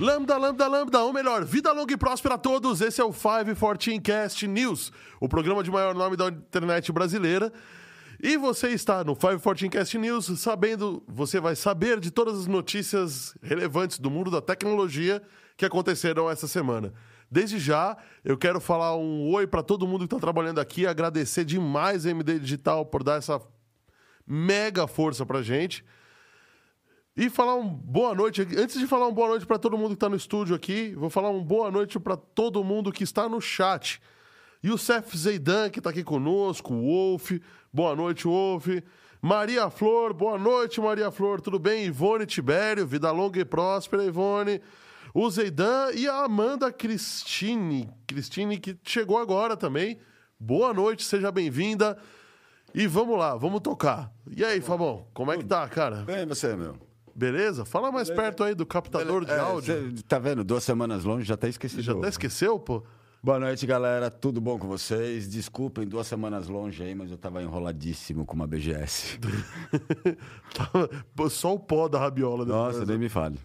Lambda, lambda, lambda, ou melhor, vida longa e próspera a todos. Esse é o 514 Cast News, o programa de maior nome da internet brasileira. E você está no 514 Cast News, sabendo, você vai saber de todas as notícias relevantes do mundo da tecnologia que aconteceram essa semana. Desde já, eu quero falar um oi para todo mundo que está trabalhando aqui, agradecer demais a MD Digital por dar essa mega força pra gente. E falar um boa noite. Antes de falar um boa noite para todo mundo que está no estúdio aqui, vou falar um boa noite para todo mundo que está no chat. Youssef Zeidan, que está aqui conosco, Wolf. Boa noite, Wolf. Maria Flor, boa noite, Maria Flor, tudo bem? Ivone Tibério, vida longa e próspera, Ivone. O Zeidan e a Amanda Cristine, Cristine, que chegou agora também. Boa noite, seja bem-vinda. E vamos lá, vamos tocar. E aí, Fabão, como é que tá, cara? Bem, você, meu. Beleza? Fala mais perto aí do captador de É, áudio. cê tá vendo? Duas semanas longe, já até esqueci. Já até esqueceu, pô? Boa noite, galera. Tudo bom com vocês? Desculpem, duas semanas longe aí, mas eu tava enroladíssimo com uma BGS. Só o pó da rabiola. depois. Nossa, nem me fale.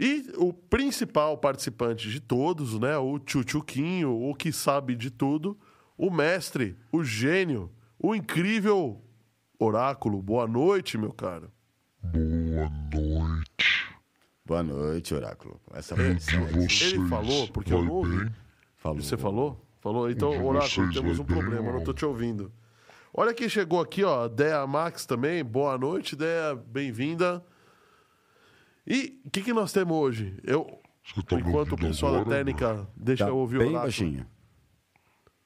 E o principal participante de todos, né? O Tchutchuquinho, o que sabe de tudo, o mestre, o gênio, o incrível oráculo. Boa noite, meu cara. Boa noite. Boa noite, Oráculo. Essa aí. vocês? Ele falou, porque eu não ouvi. bem? Falou. Você falou? Falou? Então, Oráculo, temos um bem problema, não tô te ouvindo. Olha quem chegou aqui, ó, Dea Max também. Boa noite, Dea, bem-vinda. E o que, que nós temos hoje? Eu, tá enquanto o pessoal da agora, técnica deixa Tá eu ouvir o bem Oráculo. baixinho.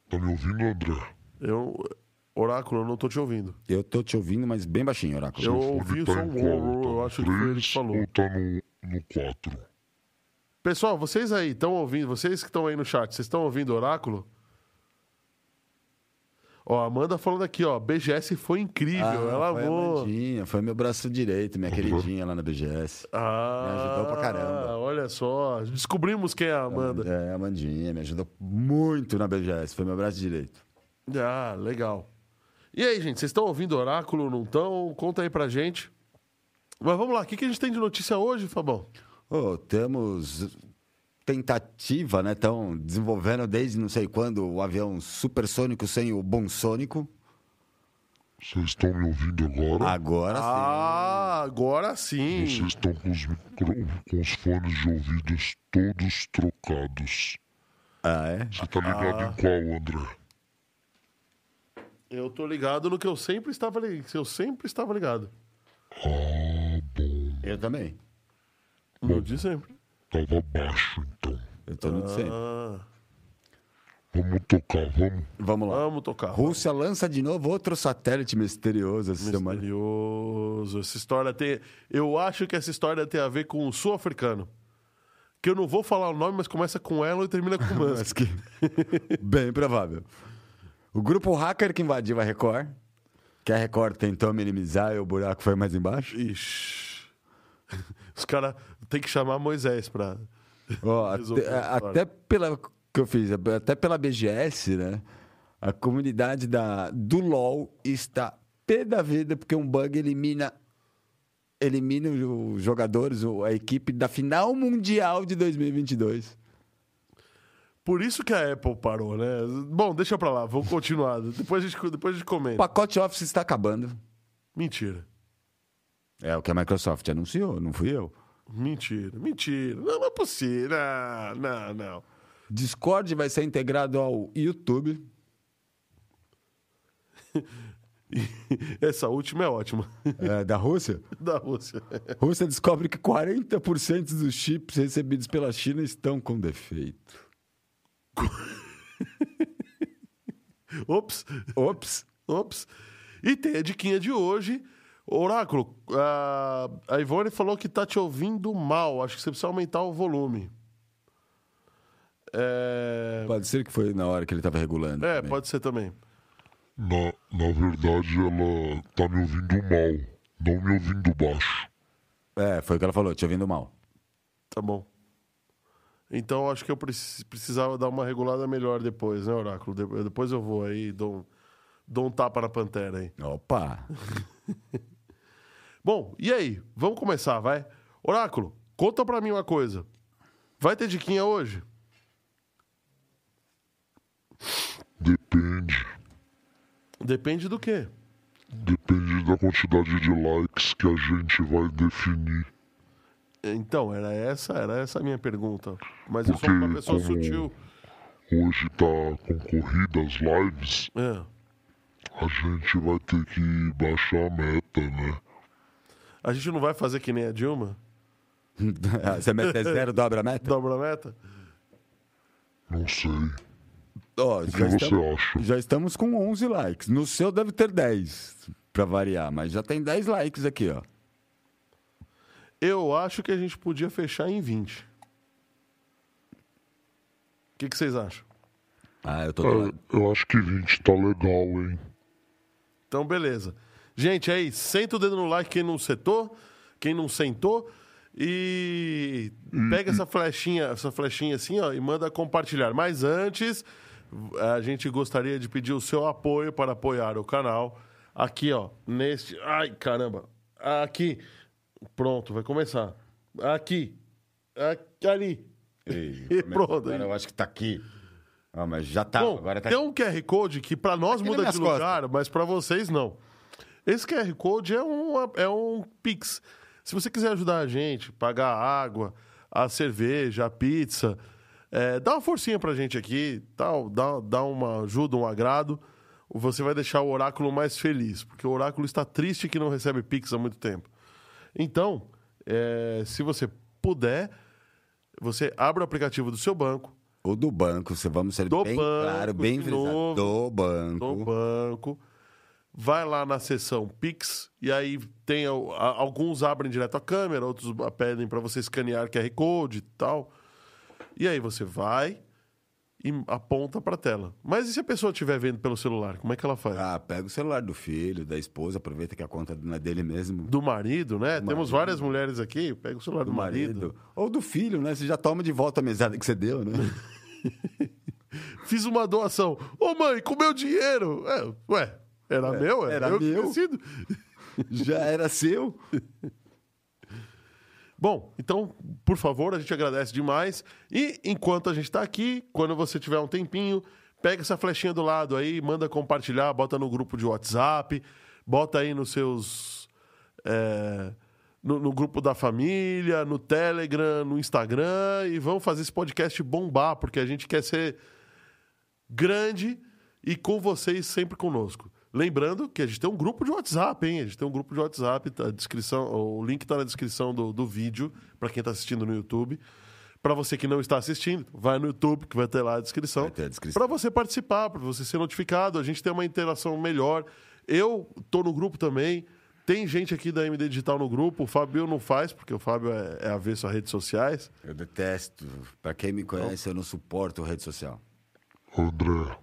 Tá me ouvindo, André? Eu, Oráculo, eu não tô te ouvindo. Eu tô te ouvindo, mas bem baixinho, Oráculo. Eu ouvi só tá um eu no acho que foi ele que falou. Ou tá no, no 4? Pessoal, vocês aí estão ouvindo, vocês que estão aí no chat, vocês estão ouvindo o Oráculo? Ó, a Amanda falando aqui, ó, BGS foi incrível, ela Ah, foi a amou. Amandinha, foi meu braço direito, minha queridinha lá na BGS. Ah, Me ajudou pra caramba. Olha só, descobrimos quem é a Amanda. É, a Amandinha me ajudou muito na BGS, foi meu braço direito. Ah, legal. E aí, gente, vocês estão ouvindo o Oráculo, não estão? Conta aí pra gente. Mas vamos lá, o que, que a gente tem de notícia hoje, Fabão? Ô, temos tentativa, né? Estão desenvolvendo desde não sei quando o avião supersônico sem o bonsônico. Vocês estão me ouvindo agora? Agora sim. Ah, agora sim. Vocês estão com os, micro... com os fones de ouvidos todos trocados. Ah, é? Você tá ligado em qual, André? Eu tô ligado no que eu sempre estava ligado. Eu sempre estava ligado. Ah. Eu também. No de sempre. Tava baixo, então. Eu tô no de sempre. Ah, Vamos tocar, vamos. Vamos lá. vamos tocar. Rússia lança de novo outro satélite misterioso essa semana. Misterioso. Essa história tem. Eu acho que essa história tem a ver com o sul-africano. Que eu não vou falar o nome, mas começa com ela e termina com Musk. Bem provável. O grupo hacker que invadiu a Record, que a Record tentou minimizar e o buraco foi mais embaixo. Ixi. Os caras têm que chamar Moisés pra. Resolveu até, até pela que eu fiz, até pela BGS, né? A comunidade da, do LoL está pé da vida porque um bug elimina elimina os jogadores, a equipe da final mundial de 2022. Por isso que a Apple parou, né? Bom, deixa pra lá, vamos continuar. Depois a gente, depois a gente O comenta. pacote Office está acabando. Mentira. É o que a Microsoft anunciou, não fui eu. Mentira, mentira. Não, não é possível. Não, não, não. Discord vai ser integrado ao YouTube. Essa última é ótima. é, da Rússia. Da Rússia. Rússia descobre que 40% dos chips recebidos pela China estão com defeito. Ops, Ops. ops. E tem a diquinha de hoje. Oráculo, a, a Ivone falou que tá te ouvindo mal. Acho que você precisa aumentar o volume. É, Pode ser que foi na hora que ele estava regulando. é também. pode ser também. Na, na verdade, ela tá me ouvindo mal, não me ouvindo baixo. É, foi o que ela falou, te ouvindo mal. Tá bom. Então acho que eu preci- precisava dar uma regulada melhor depois, né, Oráculo? De- depois eu vou aí e dou, um- dou um tapa na pantera aí. Opa! Bom, e aí? Vamos começar, vai? Oráculo, conta pra mim uma coisa. Vai ter diquinha hoje? Depende. Depende do quê? Depende da quantidade de likes que a gente vai definir. Então, era essa, era essa a minha pergunta. Mas eu sou Porque uma pessoa como- sutil. Hoje tá concorrida as lives, É. a gente vai ter que baixar a meta, né? A gente não vai fazer que nem a Dilma? Você mete é zero, dobra a meta? Dobra a meta? Não sei. Ó, O que já, você estamos, acha? já estamos com 11 likes. No seu deve ter 10, pra variar, mas já tem 10 likes aqui, ó. Eu acho que a gente podia fechar em 20. O que, que vocês acham? Ah, eu tô É, eu acho que 20 tá legal, hein? Então, beleza. Gente, aí, senta o dedo no like quem não setou, quem não sentou. E pega essa flechinha, essa flechinha assim, ó, e manda compartilhar. Mas antes, a gente gostaria de pedir o seu apoio para apoiar o canal. Aqui, ó, neste. Ai, caramba! Aqui. Pronto, vai começar. Aqui. Aqui, ali. Ei, E pronto. Agora eu acho que tá aqui. Ah, mas já tá. Bom, agora tá tem um QR Code que para nós Aqui muda de lugar, mas para vocês não. Esse QR Code é um, é um Pix. Se você quiser ajudar a gente, pagar a água, a cerveja, a pizza, é, dá uma forcinha pra gente aqui, tal, dá, dá uma ajuda, um agrado. Você vai deixar o oráculo mais feliz, porque o oráculo está triste que não recebe Pix há muito tempo. Então, é, se você puder, você abre o aplicativo do seu banco, O do banco, você vamos ser Do bem banco, claro, bem frisado. novo. Do banco. no banco, vai lá na seção Pix e aí tem alguns abrem direto a câmera, outros pedem para você escanear QR Code e tal. E aí você vai e aponta para a tela. Mas e se a pessoa estiver vendo pelo celular, como é que ela faz? Ah, pega o celular do filho, da esposa, aproveita que a conta não é dele mesmo. Do marido, né? Temos várias mulheres aqui, pega o celular do, do marido. marido. Ou do filho, né? Você já toma de volta a mesada que você deu, né? Fiz uma doação. Ô mãe, com meu dinheiro! É, ué, era meu? era eu que meu. já era seu. Bom, então, por favor, a gente agradece demais. E enquanto a gente está aqui, quando você tiver um tempinho, pega essa flechinha do lado aí, manda compartilhar, bota no grupo de WhatsApp, bota aí nos seus. é, no, no grupo da família, no Telegram, no Instagram, e vamos fazer esse podcast bombar, porque a gente quer ser grande e com vocês sempre conosco. Lembrando que a gente tem um grupo de WhatsApp, hein? A gente tem um grupo de WhatsApp, tá, a descrição, o link está na descrição do, do vídeo, para quem está assistindo no YouTube. Para você que não está assistindo, vai no YouTube, que vai ter lá a descrição. Vai ter a descrição. Para você participar, para você ser notificado, a gente tem uma interação melhor. Eu tô no grupo também. Tem gente aqui da MD Digital no grupo. O Fábio não faz, porque o Fábio é, é avesso a redes sociais. Eu detesto. Pra quem me conhece, eu não suporto rede social. André,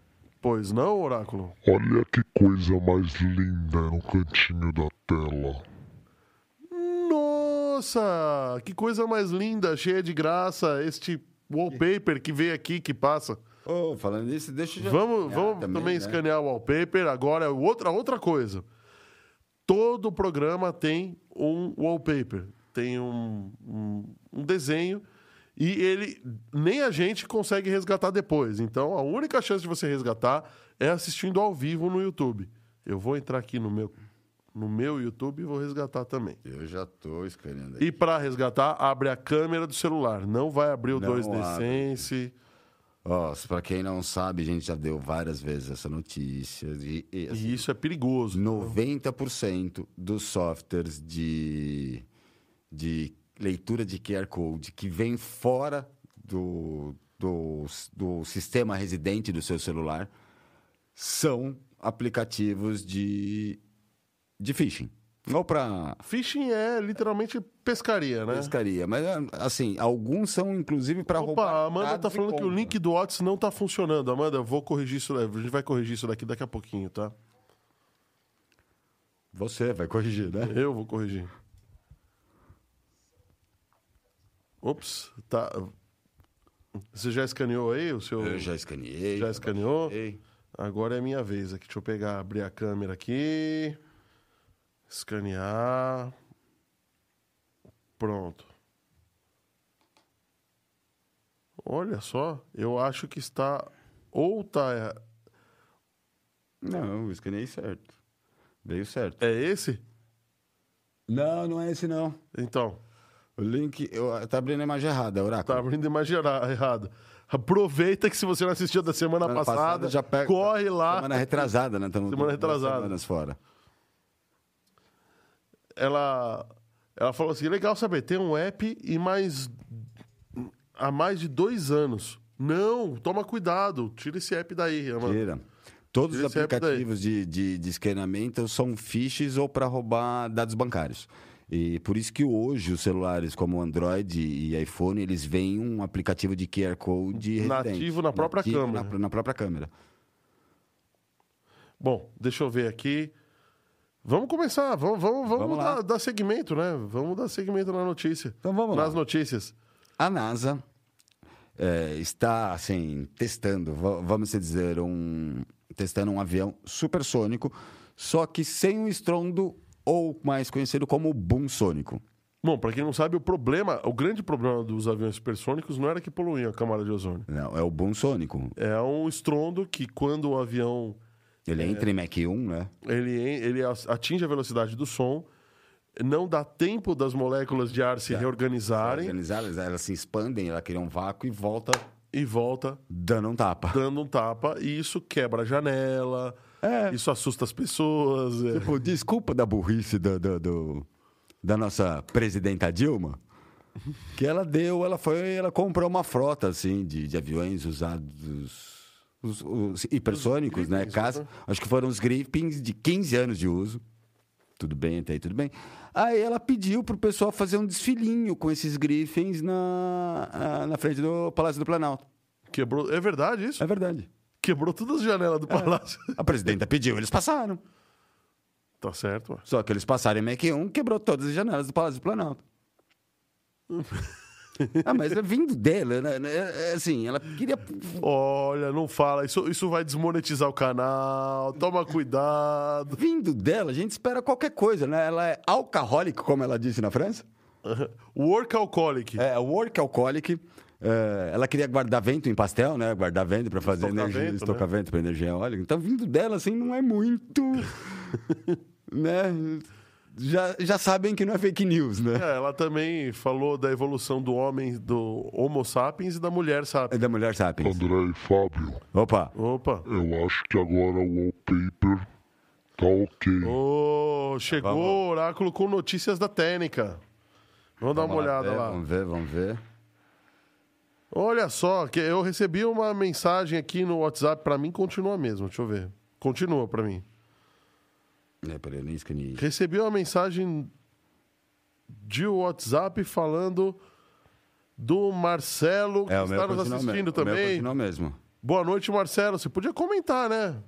Pois não, Oráculo? olha que coisa mais linda no cantinho da tela. Nossa, que coisa mais linda, cheia de graça, este wallpaper que veio aqui, que passa. Ô, falando nisso, deixa eu já Vamos, escanear vamos também, né? escanear o wallpaper. Agora, outra, outra coisa. Todo programa tem um wallpaper, tem um, um, um desenho, E ele nem a gente consegue resgatar depois. Então, a única chance de você resgatar é assistindo ao vivo no YouTube. Eu vou entrar aqui no meu, no meu YouTube e vou resgatar também. Eu já tô escaneando aqui. E para resgatar, abre a câmera do celular. Não vai abrir o Não 2D abre. Sense. Ó, pra quem não sabe, a gente já deu várias vezes essa notícia. E, e, assim, E isso é perigoso. 90% dos softwares de, de leitura de QR Code que vem fora do, do, do sistema residente do seu celular são aplicativos de, de phishing. Ou para Phishing é literalmente pescaria, né? pescaria. Mas, assim, alguns são inclusive para roubar. Opa, a Amanda tá falando que o link do WhatsApp não tá funcionando. Amanda, eu vou corrigir isso. A gente vai corrigir isso daqui daqui a pouquinho, tá? Você vai corrigir, né? Eu vou corrigir. Ops, tá. Você já escaneou aí o seu. Eu já escaneei. Já escaneou? Agora é minha vez aqui. Deixa eu pegar, abrir a câmera aqui. Escanear. Pronto. Olha só, eu acho que está. Ou tá. Não, eu escaneei certo. Veio certo. É esse? Não, não é esse não. Então, O link. Eu, tá abrindo a imagem errada, Oráculo. tá abrindo a imagem errado. Aproveita que se você não assistiu da semana, Semana passada, já pega- corre lá. Semana retrasada, né? Tamo Semana duas retrasada. semanas fora. ela, ela falou assim: legal saber, tem um app e mais. há mais de dois anos. Não, toma cuidado, tira esse app daí, Amanda. Tira. Todos Tira os aplicativos de, de, de escaneamento são phishes ou para roubar dados bancários. E por isso que hoje os celulares como Android e iPhone, eles vêm um aplicativo de QR Code Nativo residente. na própria câmera. Na, na própria câmera. Bom, deixa eu ver aqui. Vamos começar, vamos, vamos, vamos, Vamos dar, dar segmento, né? Vamos dar segmento na notícia. Então vamos lá. Nas notícias. A NASA é, está, assim, testando, va- vamos dizer, um, testando um avião supersônico, só que sem o estrondo, ou mais conhecido como boom sônico. Bom, pra quem não sabe, o problema, o grande problema dos aviões supersônicos não era que poluíam a camada de ozônio. Não, é o boom sônico. É um estrondo que quando o avião Ele entra em Mach 1, né? ele, ele atinge a velocidade do som, não dá tempo das moléculas de ar se reorganizarem Organizar, elas, elas se expandem, ela cria um vácuo e volta e volta dando um tapa. dando um tapa, e isso quebra a janela, É. isso assusta as pessoas. é. Tipo, desculpa da burrice do, do- do- da nossa presidenta Dilma, que ela deu, ela foi, ela comprou uma frota assim de, de aviões usados os, os hipersônicos, Os né? Caça, né? acho que foram os Gripens de 15 anos de uso. Tudo bem, até aí tudo bem. Aí ela pediu pro pessoal fazer um desfilinho com esses Grifens na, na frente do Palácio do Planalto. Quebrou. É verdade isso? É verdade. Quebrou todas as janelas do palácio. A presidenta pediu, eles passaram. tá certo, ué. Só que eles passaram em Mac 1, quebrou todas as janelas do Palácio do Planalto. ah, mas é vindo dela, né? É, é assim, ela queria. Olha, não fala. Isso, isso vai desmonetizar o canal. Toma cuidado. Vindo dela, a gente espera qualquer coisa, né? Ela é alcohólica, como ela disse na França. Work alcoholic. É, work alcoholic. É, ela queria guardar vento em pastel, né? Guardar vento para fazer Estocar energia, vento, estocar vento para energia eólica. Então, vindo dela, assim, não é muito. né? Já, já sabem que não é fake news, né? É, ela também falou da evolução do homem, do Homo sapiens e da mulher É sapiens. da mulher sapiens. André e Fábio, Opa! Opa. eu acho que agora o wallpaper tá ok. Ô, chegou Vamos. o oráculo com notícias da técnica. Vamos dar uma Vamos lá olhada ver, lá. Vamos ver, vamos ver. Olha só, que eu recebi uma mensagem aqui no WhatsApp, pra mim continua mesmo, deixa eu ver. Continua pra mim. É, peraí, eu nem escaneei. Recebi uma mensagem de WhatsApp falando do Marcelo, que É, o está nos assistindo mesmo. O meu também. continua mesmo. Boa noite, Marcelo. Você podia comentar, né?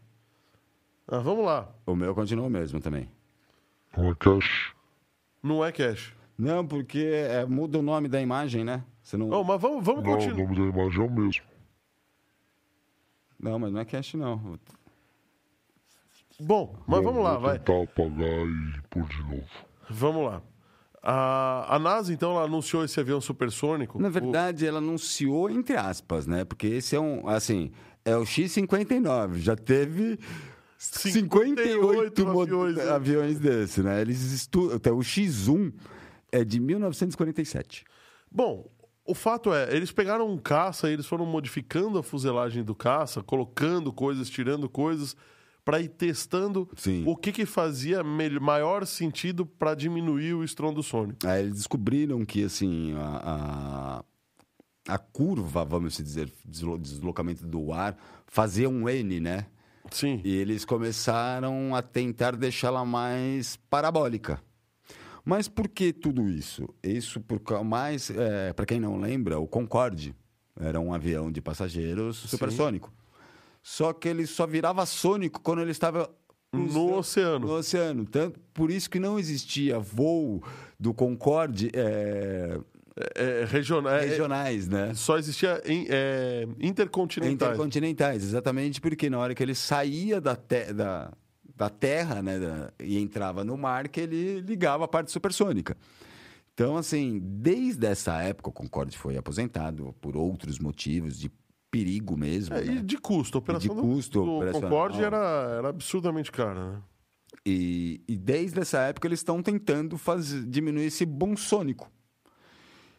Ah, vamos lá. O meu continua mesmo também. Não é cash? Não é cash. Não, porque é, muda o nome da imagem, né? Você não... Não, mas vamos, vamos Não, o continuar. nome da imagem é o mesmo. Não, mas não é cash, não. Bom, mas Bom, vamos lá, vou vai. tentar apagar e pôr de novo. Vamos lá. A, a NASA, então, ela anunciou esse avião supersônico. Na O- verdade, ela anunciou entre aspas, né? Porque esse é um, assim, é o X-59. Já teve 58 mo- aviões, né? aviões desse, né? Eles estudam. Então, o X1 é de 1947. Bom, o fato é, eles pegaram um caça, eles foram modificando a fuselagem do caça, colocando coisas, tirando coisas, para ir testando Sim. o que, que fazia maior sentido para diminuir o estrondo sônico. Aí eles descobriram que, assim, a, a, a curva, vamos dizer, deslo- deslocamento do ar, fazia um N, né? Sim. E eles começaram a tentar deixá-la mais parabólica. Mas por que tudo isso? Isso por mais, para quem não lembra, o Concorde era um avião de passageiros supersônico. Só que ele só virava sônico quando ele estava No oceano. no oceano. Tanto, por isso que não existia voo do Concorde é, É, regional, é- regionais, né? só existia em, é, intercontinentais. Intercontinentais, exatamente porque na hora que ele saía da, te- da, da terra né, da- e entrava no mar, que ele ligava a parte supersônica. Então, assim, desde essa época, o Concorde foi aposentado por outros motivos de perigo mesmo. É, né? e de custo. A operação do- custo do, operacional. Concorde era, era absurdamente cara. Né? E, e desde essa época eles estão tentando fazer, diminuir esse boom sônico.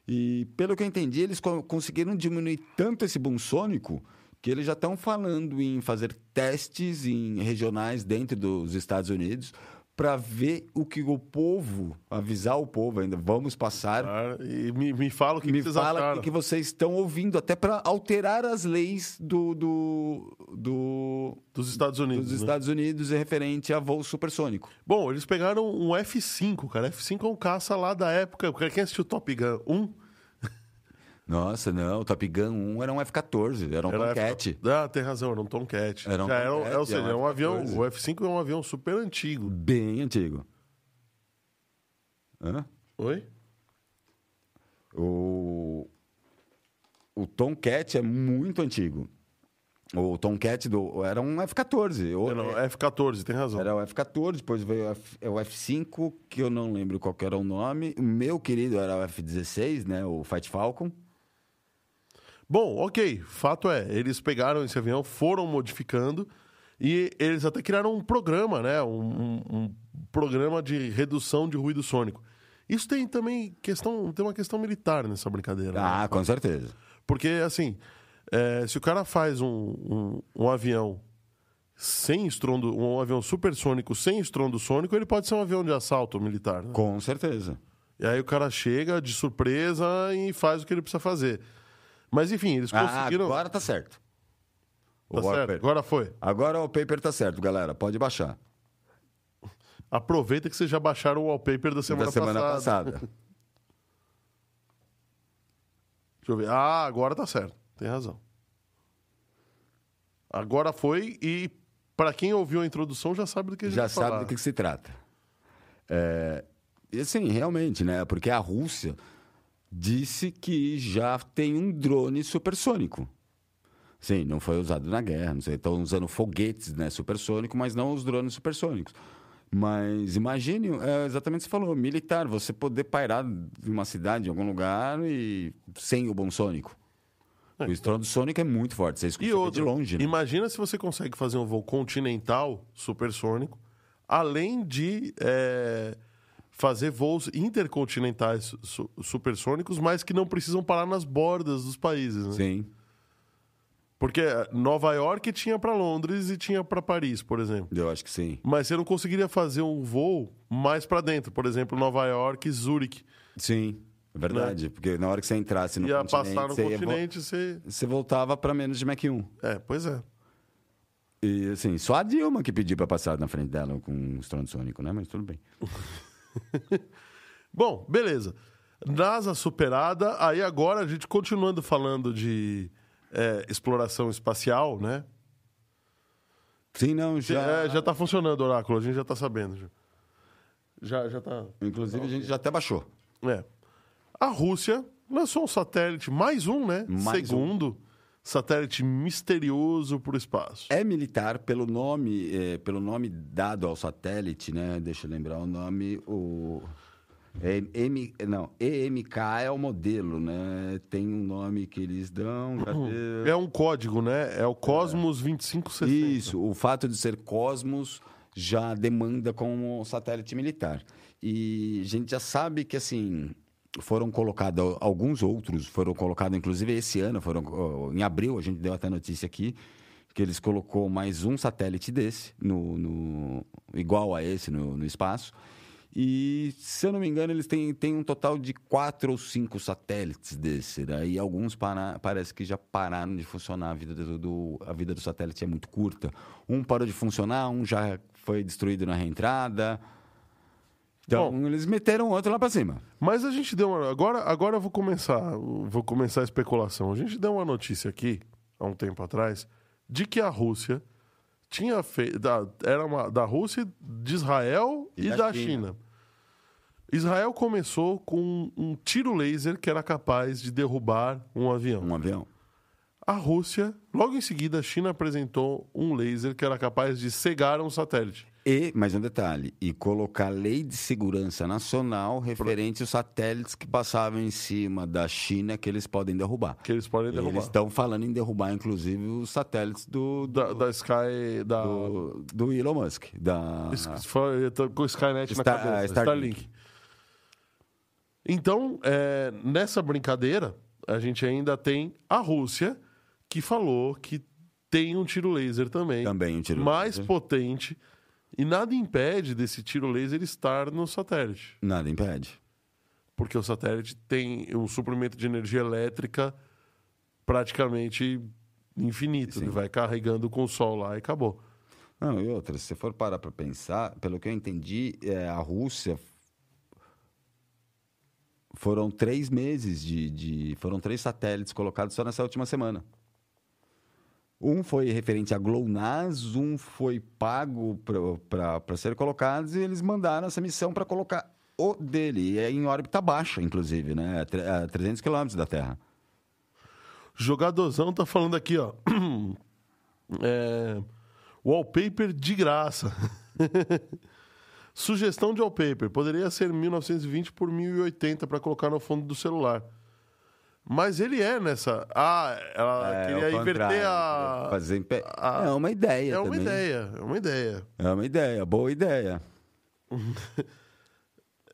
E pelo que eu entendi, eles co- conseguiram diminuir tanto esse boom sônico que eles já estão falando em fazer testes em regionais dentro dos Estados Unidos para ver o que o povo, avisar o povo ainda, vamos passar. Ah, E me, me fala o que, Me que vocês fala acharam. que, que vocês estão ouvindo, até para alterar as leis do, do, do- Dos Estados Unidos. dos né? Estados Unidos referente a voo supersônico. Bom, eles pegaram um F5, cara. F5 é um caça lá da época. Quem assistiu Top Gun 1? Nossa, não, o Top Gun 1 era um F-14, era um Era Tomcat. F... Ah, tem razão, era um Tomcat. Era um Já era, Tomcat, é, ou seja, é é um um avião. F-14. O F5 é um avião super antigo. Bem antigo. Hã? Oi? O, o Tomcat é muito antigo. O Tomcat do, era um F-14. ou- Não, F14, tem razão. Era o F-14, depois veio o F- é o F-5, que eu não lembro qual era o nome. O meu querido era o F-16, né? O Fight Falcon. Bom, ok. Fato é, eles pegaram esse avião, foram modificando e eles até criaram um programa, né? Um, um- um programa de redução de ruído sônico. Isso tem também questão, tem uma questão militar nessa brincadeira. né? Ah, com certeza. Porque, assim, é, se o cara faz um, um, um avião sem estrondo, um avião supersônico sem estrondo sônico, ele pode ser um avião de assalto militar. né? Com certeza. E aí o cara chega de surpresa e faz o que ele precisa fazer. Mas enfim, eles Ah, conseguiram. agora tá certo. O tá certo, agora foi. Agora o paper tá certo, galera. Pode baixar. Aproveita que vocês já baixaram o wallpaper da semana, da semana passada. passada. Deixa eu ver. Ah, agora tá certo. Tem razão. Agora foi e para quem ouviu a introdução já sabe do que a gente já vai sabe falar. do que, que se trata. É, e assim, realmente, né? Porque a Rússia disse que já tem um drone supersônico. Sim, não foi usado na guerra, não sei, estão usando foguetes né, supersônicos, mas não os drones supersônicos. Mas imagine, é exatamente o que você falou, militar, você poder pairar de uma cidade, em algum lugar, e sem o bom sônico. O estrondo sônico é muito forte, você escuta E outro, de longe. Né? imagina se você consegue fazer um voo continental supersônico, além de é, fazer voos intercontinentais su- supersônicos, mas que não precisam parar nas bordas dos países. Né? Sim. Porque Nova York tinha para Londres e tinha para Paris, por exemplo. Eu acho que sim. Mas você não conseguiria fazer um voo mais para dentro, por exemplo, Nova York e Zurique. Sim, é verdade. Porque na hora que você entrasse no ia continente, passar no você, ia vo- continente, você. você voltava para menos de Mach 1. É, pois é. E assim, só a Dilma que pediu para passar na frente dela com um estrondo sônico, né? Mas tudo bem. Bom, beleza. NASA superada, aí agora a gente continuando falando de é, exploração espacial, né? Sim, não, já. É, já tá funcionando, Oráculo, a gente já tá sabendo. Já, já, tá. Inclusive, a gente já até baixou. É. A Rússia lançou um satélite, mais um, né? Mais um. Satélite misterioso para o espaço. É militar pelo nome, eh, pelo nome dado ao satélite, né? Deixa eu lembrar o nome. O É M, não, EMK é o modelo, né? Tem um nome que eles dão. cadê? É um código, né? É o Cosmos 2560. Isso, o fato de ser Cosmos já demanda como satélite militar. E a gente já sabe que, assim, foram colocados alguns outros, foram colocados, inclusive esse ano, foram em abril, a gente deu até notícia aqui, que eles colocou mais um satélite desse, no, no- igual a esse no, no espaço. E, se eu não me engano, eles têm, têm um total de quatro ou cinco satélites desse. Né? E alguns para, parece que já pararam de funcionar. A vida do, do- a vida do satélite é muito curta. Um parou de funcionar, um já foi destruído na reentrada. Então, Bom. eles meteram outro lá para cima. Mas a gente deu uma. Agora, agora eu vou começar. Vou começar a especulação. A gente deu uma notícia aqui, há um tempo atrás, de que a Rússia tinha feito. Da, era uma, da Rússia, de Israel e, E da da China. China. Israel começou com um tiro laser que era capaz de derrubar um avião. Um avião. A Rússia, logo em seguida, a China apresentou um laser que era capaz de cegar um satélite. E, mais um detalhe, e colocar lei de segurança nacional referente aos satélites que passavam em cima da China que eles podem derrubar. Que eles podem derrubar. Eles estão falando em derrubar, inclusive, os satélites do, Da, da Sky. Da, do, do Elon Musk. Da... Com o Skynet na Star- cabeça. ah, Starlink. Starlink. Então, é, nessa brincadeira, a gente ainda tem a Rússia, que falou que tem um tiro laser também. Também um tiro mais laser. potente. E nada impede desse tiro laser estar no satélite. Nada impede. Porque o satélite tem um suprimento de energia elétrica praticamente infinito. Sim. Ele vai carregando com o sol lá e acabou. Não, e outra, se você for parar para pensar, pelo que eu entendi, é, a Rússia foram três meses de, de- Foram três satélites colocados só nessa última semana. Um foi referente a GLONASS, um foi pago para ser colocados e eles mandaram essa missão para colocar o dele. É em órbita baixa, inclusive, né? A a 300 quilômetros da Terra. Jogadorzão tá falando aqui, ó. É, wallpaper de graça. Sugestão de wallpaper. Poderia ser 1920 por 1080 para colocar no fundo do celular. Mas ele é nessa. Ah, ela É, queria inverter a. Fazer em pé. a- É uma ideia É uma também. ideia, é uma ideia. É uma ideia, boa ideia.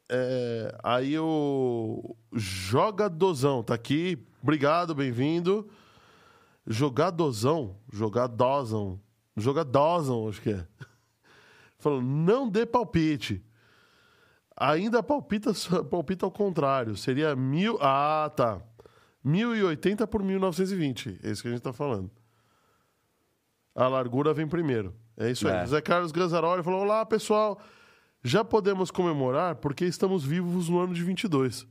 É, aí o Jogadozão tá aqui. Obrigado, bem-vindo. Jogadozão, jogadozão, jogadozão, acho que é. Falou, não dê palpite. Ainda palpita, palpita ao contrário. Seria mil. Ah, tá. 1080 por 1920. É isso que a gente tá falando. A largura vem primeiro. É isso aí. É. José Carlos Granzaroli falou: Olá, pessoal. Já podemos comemorar porque estamos vivos no ano de 22.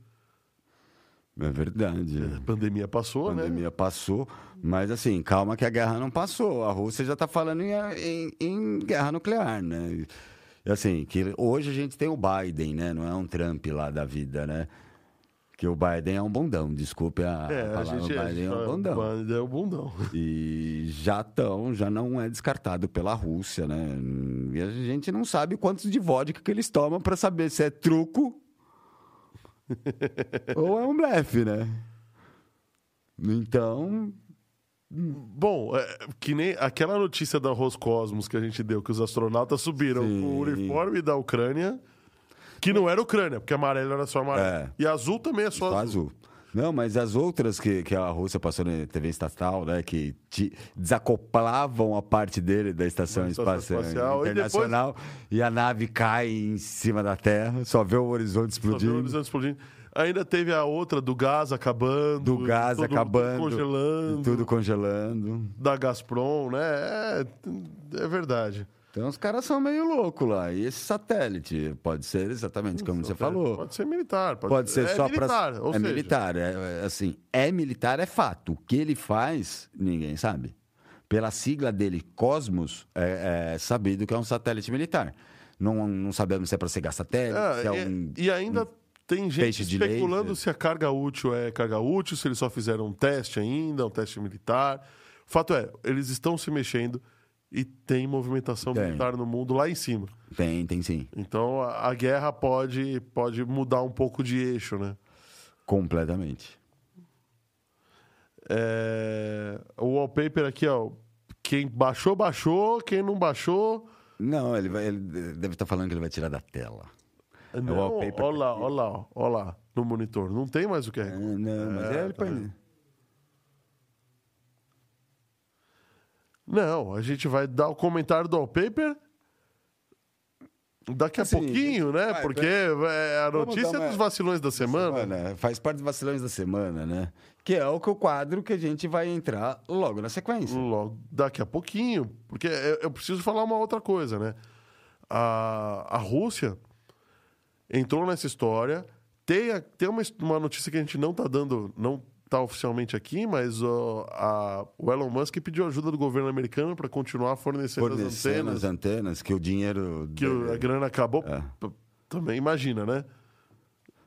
É verdade. A pandemia passou, A né? pandemia passou, mas assim, calma que a guerra não passou. A Rússia já está falando em, em- em guerra nuclear, né? E assim, que hoje a gente tem o Biden, né? Não é um Trump lá da vida, né? Que o Biden é um bundão, desculpe a, É, a a palavra, gente, o a Biden é um fala, bundão. Biden é o bundão. E já estão, já não é descartado pela Rússia, né? E a gente não sabe quantos de vodka que eles tomam para saber se é truco ou é um blefe, né? Então, Bom, é, que nem aquela notícia da Roscosmos que a gente deu, que os astronautas subiram Sim. com o uniforme da Ucrânia, que não era Ucrânia, porque amarelo era só amarelo. É. E azul também é só Só azul. azul. Não, mas as outras que, que a Rússia passou na TV estatal, né? Que te- desacoplavam a parte dele da Estação, Espacial, Espacial, e Internacional e, a nave cai em cima da Terra, só vê o horizonte Só viu o explodindo. horizonte explodindo. Ainda teve a outra do gás acabando. Do gás tudo- acabando. Tudo congelando. Tudo congelando. Da Gazprom, né? É, é verdade. Então os caras são meio loucos lá. E esse satélite pode ser exatamente como você falou. Pode ser militar. Pode, Pode ser é só militar, para. ou É seja, militar. É, é, assim, é militar, é fato. O que ele faz, ninguém sabe. Pela sigla dele, Cosmos, é, é sabido que é um satélite militar. Não, não sabemos se é para cegar satélite, É, se é e, um. e ainda tem gente especulando laser. se a carga útil é carga útil, se eles só fizeram um teste ainda, um teste militar. O fato é, eles estão se mexendo e tem movimentação Tem. militar no mundo lá em cima. Tem, tem sim. Então a, a guerra pode, pode mudar um pouco de eixo, né? Completamente. É, o wallpaper aqui, ó. Quem baixou, baixou. Quem não baixou. Não, ele, vai, ele deve estar falando que ele vai tirar da tela. Não, wallpaper olha lá, olha lá, olha lá, no monitor. Não tem mais o que Ah, não, mas É, ele tá põe- vendo? Não, a gente vai dar o comentário do wallpaper daqui a Assim, pouquinho, né? vai, Porque é a notícia uma- dos vacilões da semana. Semana, faz parte dos vacilões da semana, né? Que é o quadro que a gente vai entrar logo na sequência. Logo, daqui a pouquinho, porque eu, preciso falar uma outra coisa, né? A, a Rússia entrou nessa história. Tem, a- tem uma, uma notícia que a gente não tá dando, não tá oficialmente aqui, mas ó, a- o Elon Musk pediu ajuda do governo americano para continuar fornecendo, as Fornecendo antenas, as antenas, que o dinheiro. que o- a grana acabou. É. Também imagina, né?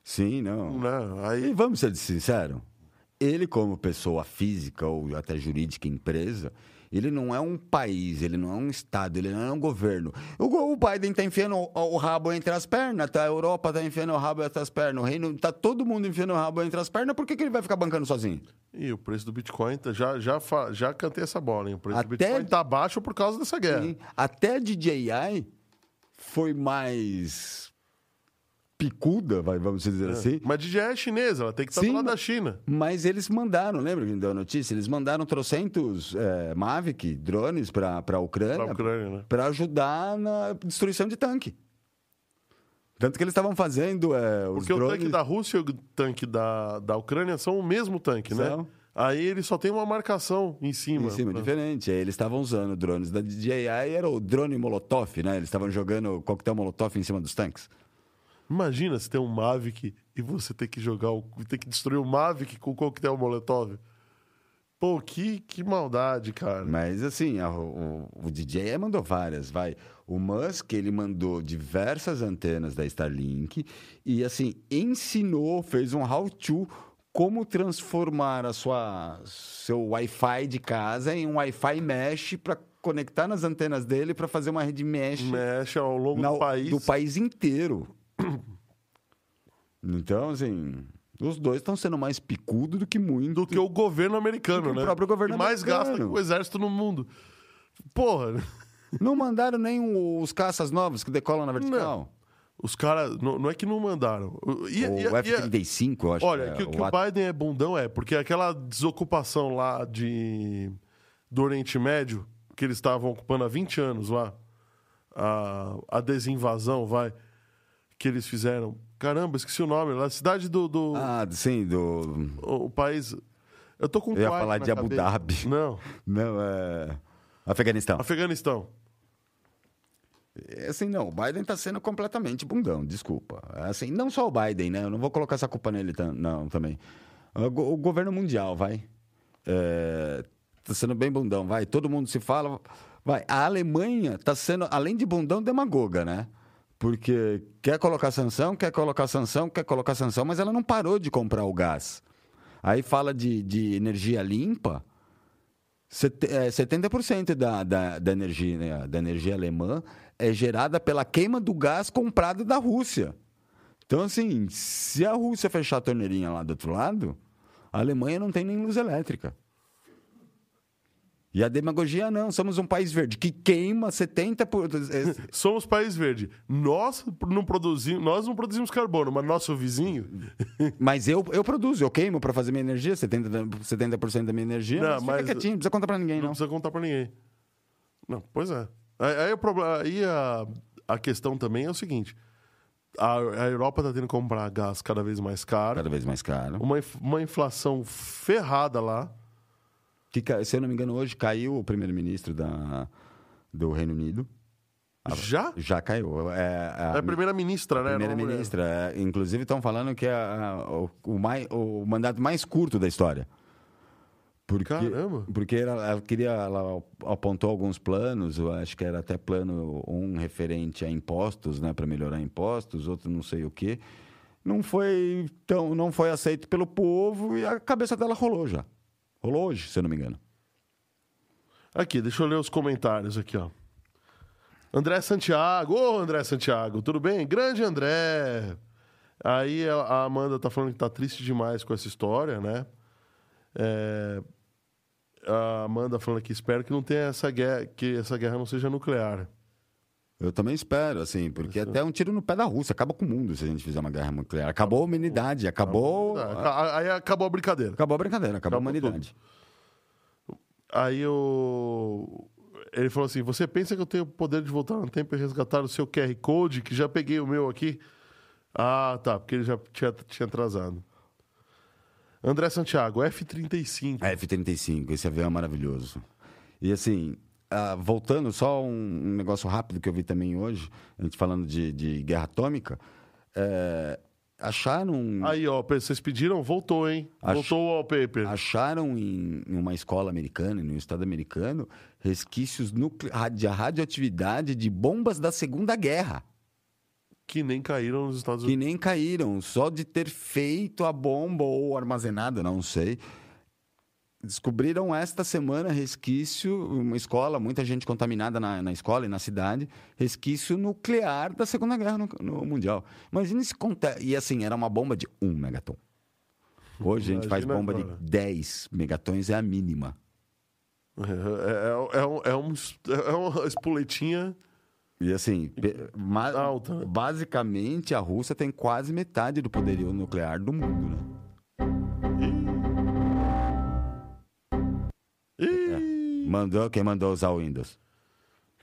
Sim, não. Né? E Aí, vamos ser sinceros, ele como pessoa física ou até jurídica empresa, ele não é um país, ele não é um estado, ele não é um governo. O, Biden tá enfiando o, o rabo entre as pernas, tá? A Europa tá enfiando o rabo entre as pernas, o reino tá todo mundo enfiando o rabo entre as pernas, por que, que ele vai ficar bancando sozinho? e o preço do Bitcoin, tá- já, já, já cantei essa bola, hein? O preço do Até- Bitcoin tá baixo por causa dessa guerra. Sim. Até a DJI foi mais picuda, vai, vamos dizer assim. Mas DJ é chinesa, ela tem que estar Sim, do lado da China. Mas eles mandaram, lembra que deu a notícia? Eles mandaram trocentos é, Mavic, drones para a Ucrânia Ucrânia, né? para ajudar na destruição de tanque. Tanto que eles estavam fazendo é, os Porque o drones... tanque da Rússia e o tanque da, da Ucrânia são o mesmo tanque, né? São. Aí ele só tem uma marcação em cima. Em cima, né? diferente. Aí eles estavam usando drones da DJI, era o drone Molotov, né? Eles estavam jogando coquetel Molotov em cima dos tanques. Imagina se tem um Mavic e você ter que jogar, o, ter que destruir o Mavic com o coquetel Molotov. Pô, que, que maldade, cara. Mas assim, a- o, o DJI mandou várias, vai. O Musk, ele mandou diversas antenas da Starlink e assim, ensinou, fez um how-to como transformar a sua seu Wi-Fi de casa em um Wi-Fi mesh para conectar nas antenas dele para fazer uma rede mesh Mexe ao longo na- do país. do país inteiro. Então, assim, os dois estão sendo mais picudo do que muito. Do que o governo americano, Do que o né? próprio governo que mais americano. gasta que o exército no mundo. Porra, Não mandaram nem os caças novos que decolam na vertical. os caras. Não, não é que não mandaram. E- O e- e- F-35, eu acho Olha, que, é, que o o Biden é bundão é, porque aquela desocupação lá de, do Oriente Médio, que eles estavam ocupando há 20 anos lá, a, a desinvasão, vai, que eles fizeram. Caramba, esqueci o nome, lá, a cidade do. do Ah, sim, do... o, o país. Eu tô com Eu ia falar de Abu cabeça. Dhabi. Não, Não, é... Afeganistão. Afeganistão. É Assim, não, o Biden tá sendo completamente bundão, desculpa. Assim, não só o Biden, né? Eu não vou colocar essa culpa nele, não, também. O governo mundial, vai. É, tá sendo bem bundão, vai. Todo mundo se fala. Vai. A Alemanha tá sendo, além de bundão, demagoga, né? Porque quer colocar sanção, quer colocar sanção, quer colocar sanção, mas ela não parou de comprar o gás. Aí fala de, de energia limpa. Sete- é, 70% da, da, da, energia, né, da energia alemã é gerada pela queima do gás comprado da Rússia. Então, assim, se a Rússia fechar a torneirinha lá do outro lado, a Alemanha não tem nem luz elétrica. E a demagogia não, somos um país verde que queima 70%. Por... é, Somos país verde. Nós não produzimos, nós não produzimos carbono, mas nosso vizinho. Mas eu, eu produzo, eu queimo para fazer minha energia, 70%, da- 70 da minha energia. Não, mas, mas- quietinho, não precisa contar para ninguém, Não não. precisa contar pra ninguém. Não, pois é. Aí, aí o problema, aí a, a questão também é o seguinte: a, a Europa tá tendo que comprar gás cada vez mais caro, Cada vez mais caro. uma, uma inflação ferrada lá. Que, se eu não me engano, hoje caiu o primeiro-ministro da, do Reino Unido. Já? Já caiu. É, É a primeira-ministra, né? primeira-ministra. É, inclusive, estão falando que é a- o, o mais, o mandato mais curto da história. Porque, Caramba. Porque ela, ela queria, ela apontou alguns planos, eu acho que era até plano um referente a impostos, né, para melhorar impostos, outro não sei o quê. Não foi tão, não foi aceito pelo povo e a cabeça dela rolou já. Rolou hoje, se eu não me engano. Aqui, deixa eu ler os comentários aqui, ó. André Santiago. Ô, André Santiago, tudo bem? Grande André. Aí a a Amanda tá falando que tá triste demais com essa história, né? É, A Amanda falando que espero que não tenha essa guerra, que essa guerra não seja nuclear. Eu também espero, assim, porque até um tiro no pé da Rússia. Acaba com o mundo se a gente fizer uma guerra nuclear. Acabou a humanidade, acabou. Ah, Aí acabou a brincadeira. Acabou a brincadeira, acabou a Acabou humanidade. Aí eu... ele falou assim: Você pensa que eu tenho o poder de voltar no tempo e resgatar o seu QR Code, que já peguei o meu aqui? Ah, tá, porque ele já tinha, tinha atrasado. André Santiago, F-35. A F-35, esse avião é maravilhoso. E assim, ah, voltando, só um, um negócio rápido que eu vi também hoje, a gente falando de, de guerra atômica, é, acharam, Aí, ó, vocês pediram, voltou, hein? Ach- Voltou o wallpaper. acharam em, em uma escola americana, em um estado americano, resquícios nucle- de radioatividade de bombas da Segunda Guerra. Que nem caíram nos Estados que Unidos. nem caíram, só de ter feito a bomba ou armazenada, não sei. Descobriram esta semana resquício, uma escola, muita gente contaminada na, na escola e na cidade, resquício nuclear da Segunda Guerra no, no Mundial. Imagina se conta. E assim, era uma bomba de 1 megaton. Hoje a gente faz Imagina bomba agora. de 10 megatons, é a mínima. É, é, é, um- é, um, é uma espoletinha. E assim, Alta, né? basicamente a Rússia tem quase metade do poderio nuclear do mundo, né? Mandou quem mandou usar o Windows.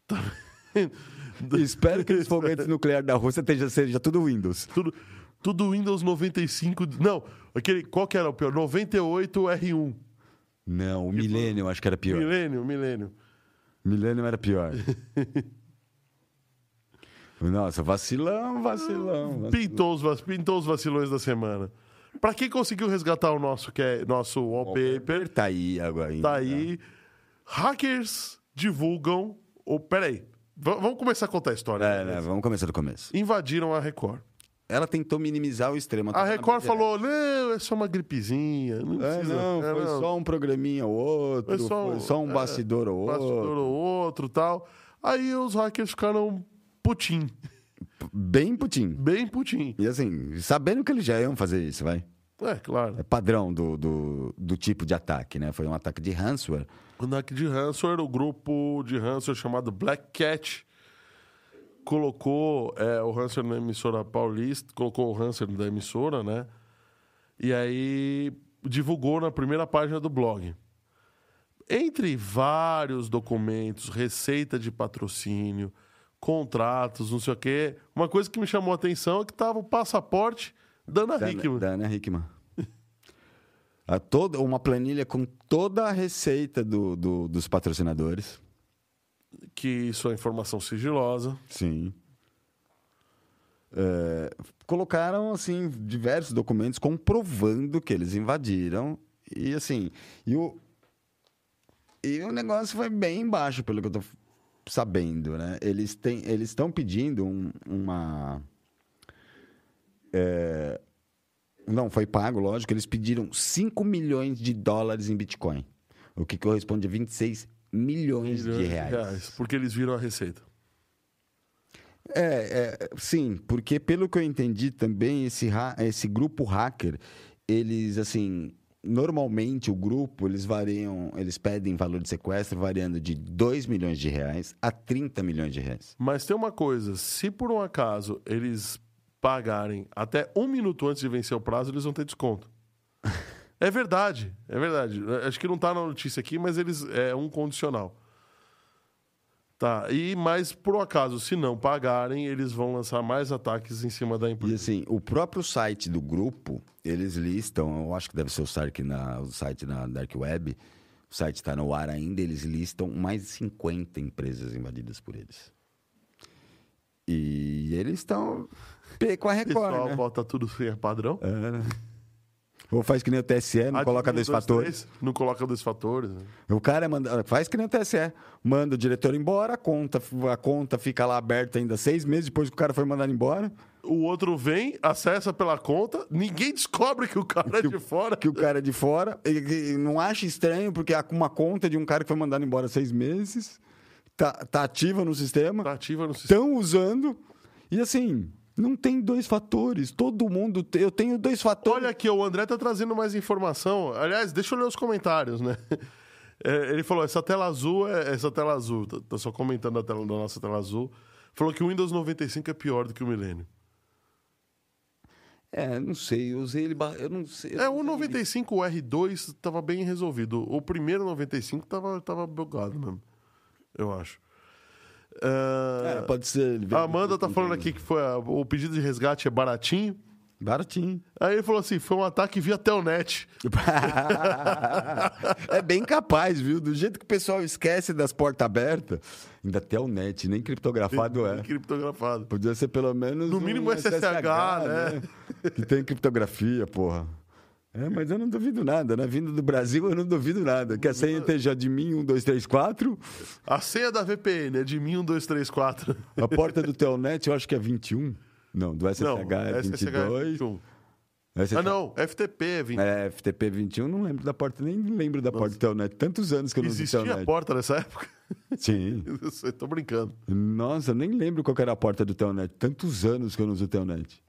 Espero que os foguetes nucleares da Rússia esteja, seja tudo Windows. tudo, tudo Windows 95. Não, aquele, qual que era o pior? 98 R1. Não, o Millennium acho que era pior. Milênio, milênio. Millennium era pior. Nossa, vacilão, vacilão. vacilão. Pintou os, pintou os vacilões da semana. Pra quem conseguiu resgatar o nosso, que é, nosso wallpaper, Tá aí agora ainda. tá aí. Hackers divulgam. Oh, peraí. V vamos começar a contar a história. É, né? Vamos começar do começo. Invadiram a Record. Ela tentou minimizar o extremo. A Record brincadeira. falou: não, é só uma gripezinha. Não É, precisa. não, é, foi não. só um programinha ou outro, Foi só foi um- só um é, bastidor ou bastidor outro. ou outro tal. Aí os hackers ficaram putim. Bem putinho. Bem putim. E assim, sabendo que eles já iam fazer isso, vai. É, claro. É padrão do, do, do tipo de ataque, né? Foi um ataque de ransomware. O NAC de ransomware, o grupo de ransomware chamado Black Cat, colocou é, o ransomware na emissora paulista, colocou o ransomware da emissora, né? E aí divulgou na primeira página do blog. Entre vários documentos, receita de patrocínio, contratos, não sei o quê, uma coisa que me chamou a atenção é que tava o passaporte da Ana Da, Hickman. da Ana Hickman. A toda, uma planilha com toda a receita do, do- dos patrocinadores. Que isso é informação sigilosa. Sim. É, colocaram, assim, diversos documentos comprovando que eles invadiram. E, assim, e o, e o negócio foi bem baixo, pelo que eu tô sabendo, né? Eles têm, eles estão pedindo um- uma... é, não, foi pago, lógico. Eles pediram 5 milhões de dólares em Bitcoin. O que corresponde a 26 milhões, de reais. Porque eles viram a receita. É, é, sim, porque pelo que eu entendi também, esse, esse grupo hacker, eles, assim, normalmente o grupo, eles variam, eles pedem valor de sequestro variando de 2 milhões de reais a 30 milhões de reais. Mas tem uma coisa: se por um acaso eles pagarem até um minuto antes de vencer o prazo, eles vão ter desconto. É verdade, é verdade. Acho que não tá na notícia aqui, mas eles é um condicional. Tá, e mas por acaso, se não pagarem, eles vão lançar mais ataques em cima da E empresa. assim, o próprio site do grupo, eles listam, eu acho que deve ser o site na, o site na Dark Web, o site está no ar ainda, eles listam mais de 50 empresas invadidas por eles. E eles estão pé com a O Record, pessoal né? bota tudo sem padrão. É, né? Ou faz que nem o TSE, não Adivinha coloca dois dois, fatores. três, não coloca dois fatores. né? O cara manda, faz que nem o TSE. Manda o diretor embora, a conta, a conta fica lá aberta ainda seis meses depois que o cara foi mandado embora. O outro vem, acessa pela conta, ninguém descobre que o cara é de fora. Que o cara é de fora. E, e não acha estranho, porque há uma conta de um cara que foi mandado embora seis meses. Tá, tá ativa no sistema. Tá ativa no sistema. Estão usando. E assim, não tem dois fatores. Todo mundo tem. Eu tenho dois fatores. Olha aqui, o André tá trazendo mais informação. Aliás, deixa eu ler os comentários, né? É, ele falou: essa tela azul é essa tela azul. Tá, tá só comentando a tela da nossa tela azul. Falou que o Windows 95 é pior do que o Millennium. É, não sei. Eu usei ele. Eu não sei. eu É, o usei 95 o R2 tava bem resolvido. O primeiro 95 tava, tava bugado mesmo. Eu acho. Ele. É, pode ser. a Amanda tá falando aqui que foi a- o pedido de resgate é baratinho. Baratinho. Aí ele falou assim: foi um ataque via Telnet. é bem capaz, viu? Do jeito que o pessoal esquece das portas abertas, ainda até o net, nem criptografado é. Criptografado. Podia ser pelo menos. No mínimo SSH, né? Que tem criptografia, porra. É, mas eu não duvido nada, né? Vindo do Brasil, eu não duvido nada. Que a senha esteja de mim, 1, 2, 3, 4. A senha da VPN é de mim 1, 2, 3, 4. A porta do Telnet eu acho que é 21. Não, do SSH Não, é SSH 22. 21. SSH Ah, não, FTP é 20. É, FTP 21, não lembro da porta, nem lembro da porta do Telnet. Tantos anos que eu não Existia Telnet. porta nessa época? Sim. Eu tô brincando. Nossa, eu nem lembro qual era a porta do Telnet. Tantos anos que eu não uso o Telnet.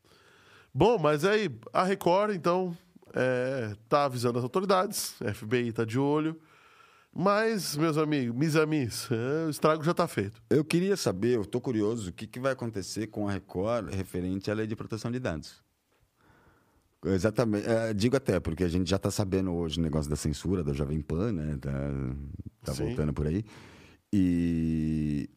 Bom, mas aí, a Record, então, é, tá avisando as autoridades, a FBI tá de olho. Mas, meus amigos, mis amis, é, o estrago já tá feito. Eu queria saber, eu tô curioso, o que, que vai acontecer com a Record referente à lei de proteção de dados. Exatamente. É, digo até, porque a gente já está sabendo hoje o negócio da censura da Jovem Pan, né? Tá, tá voltando por aí. E,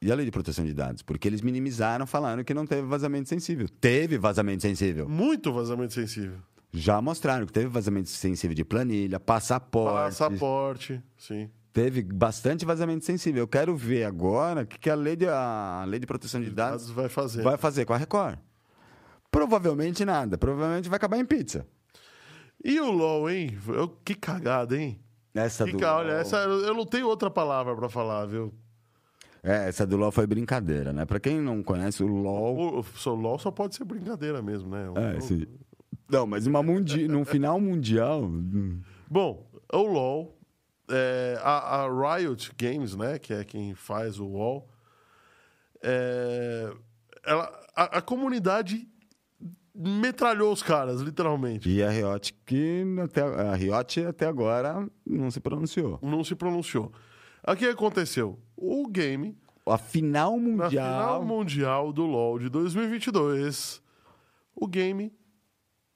e a lei de proteção de dados? Porque eles minimizaram, falaram que não teve vazamento sensível. Teve vazamento sensível. Muito vazamento sensível. Já mostraram que teve vazamento sensível de planilha, passaporte. Passaporte, sim. Teve bastante vazamento sensível. Eu quero ver agora o que, que a, lei de, a lei de proteção de dados Dados vai fazer. vai fazer com a Record. Provavelmente nada. Provavelmente vai acabar em pizza. E o LOL, hein? Eu- que cagada, hein? Essa Que do ca- Olha, LOL- essa, eu não tenho outra palavra pra falar, viu? É, essa do LOL foi brincadeira, né? Pra quem não conhece, o LOL... O, o, o LOL só pode ser brincadeira mesmo, né? O- É, o- sim. Não, mas uma mundi... no final mundial... hum, Bom, o LoL, é, a, a Riot Games, né, que é quem faz o LoL, é, ela, a, a comunidade metralhou os caras, literalmente. E a Riot, que até, a Riot até agora não se pronunciou. Não se pronunciou. O que aconteceu? O game, A final na mundial... final mundial do LoL de 2022, o game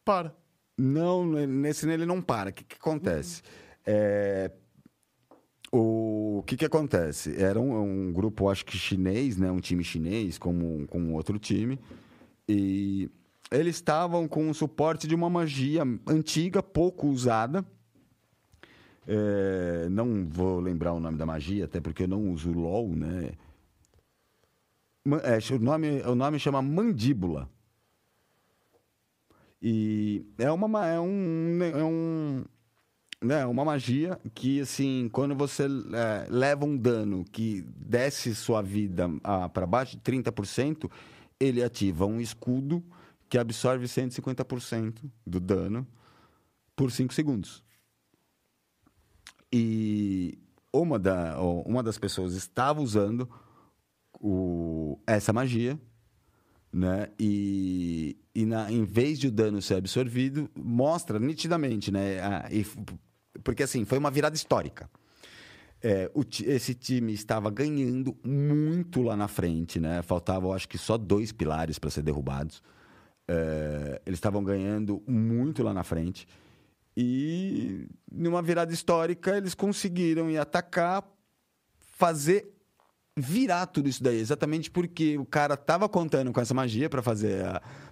para. Não, nesse ele não para. O que, que acontece? É, o que, que acontece? Era um, um grupo, acho que chinês, né? um time chinês, como com um outro time, e eles estavam com o suporte de uma magia antiga, pouco usada. É, não vou lembrar o nome da magia, até porque eu não uso LOL, né? É, o, nome, o nome chama Mandíbula. E é uma, ma- é um, é um, né, uma magia que, assim, quando você é, leva um dano que desce sua vida para baixo de 30%, ele ativa um escudo que absorve 150% do dano por 5 segundos. E uma, da, uma das pessoas estava usando o, essa magia, né? E, e na, em vez de o dano ser absorvido, mostra nitidamente, né? a- e porque assim, foi uma virada histórica. É, o esse time estava ganhando muito lá na frente, né? Faltavam, acho que só dois pilares para ser derrubados. É, eles estavam ganhando muito lá na frente. E numa virada histórica, eles conseguiram ir atacar, fazer virar tudo isso daí, exatamente porque o cara tava contando com essa magia para fazer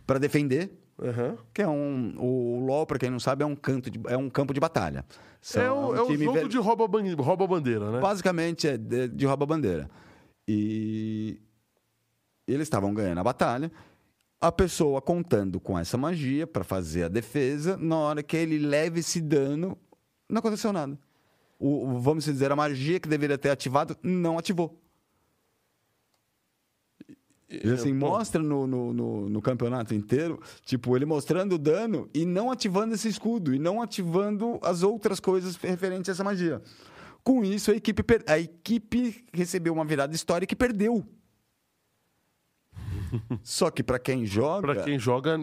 para defender, Aham. que é um o LoL, para quem não sabe, é um canto de, é um campo de batalha. São- É o, é time jogo de rouba, ban- rouba bandeira, né? Basicamente é de, de rouba-bandeira. E eles estavam ganhando a batalha. a pessoa contando com essa magia para fazer a defesa, na hora que ele leva esse dano, não aconteceu nada. O- vamos dizer, a magia que deveria ter ativado não ativou. E assim, mostra no, no, no, no campeonato inteiro, tipo, ele mostrando o dano e não ativando esse escudo, e não ativando as outras coisas referentes a essa magia. Com isso, a equipe, per- a equipe recebeu uma virada histórica e perdeu. Só que para quem joga, Pra quem joga,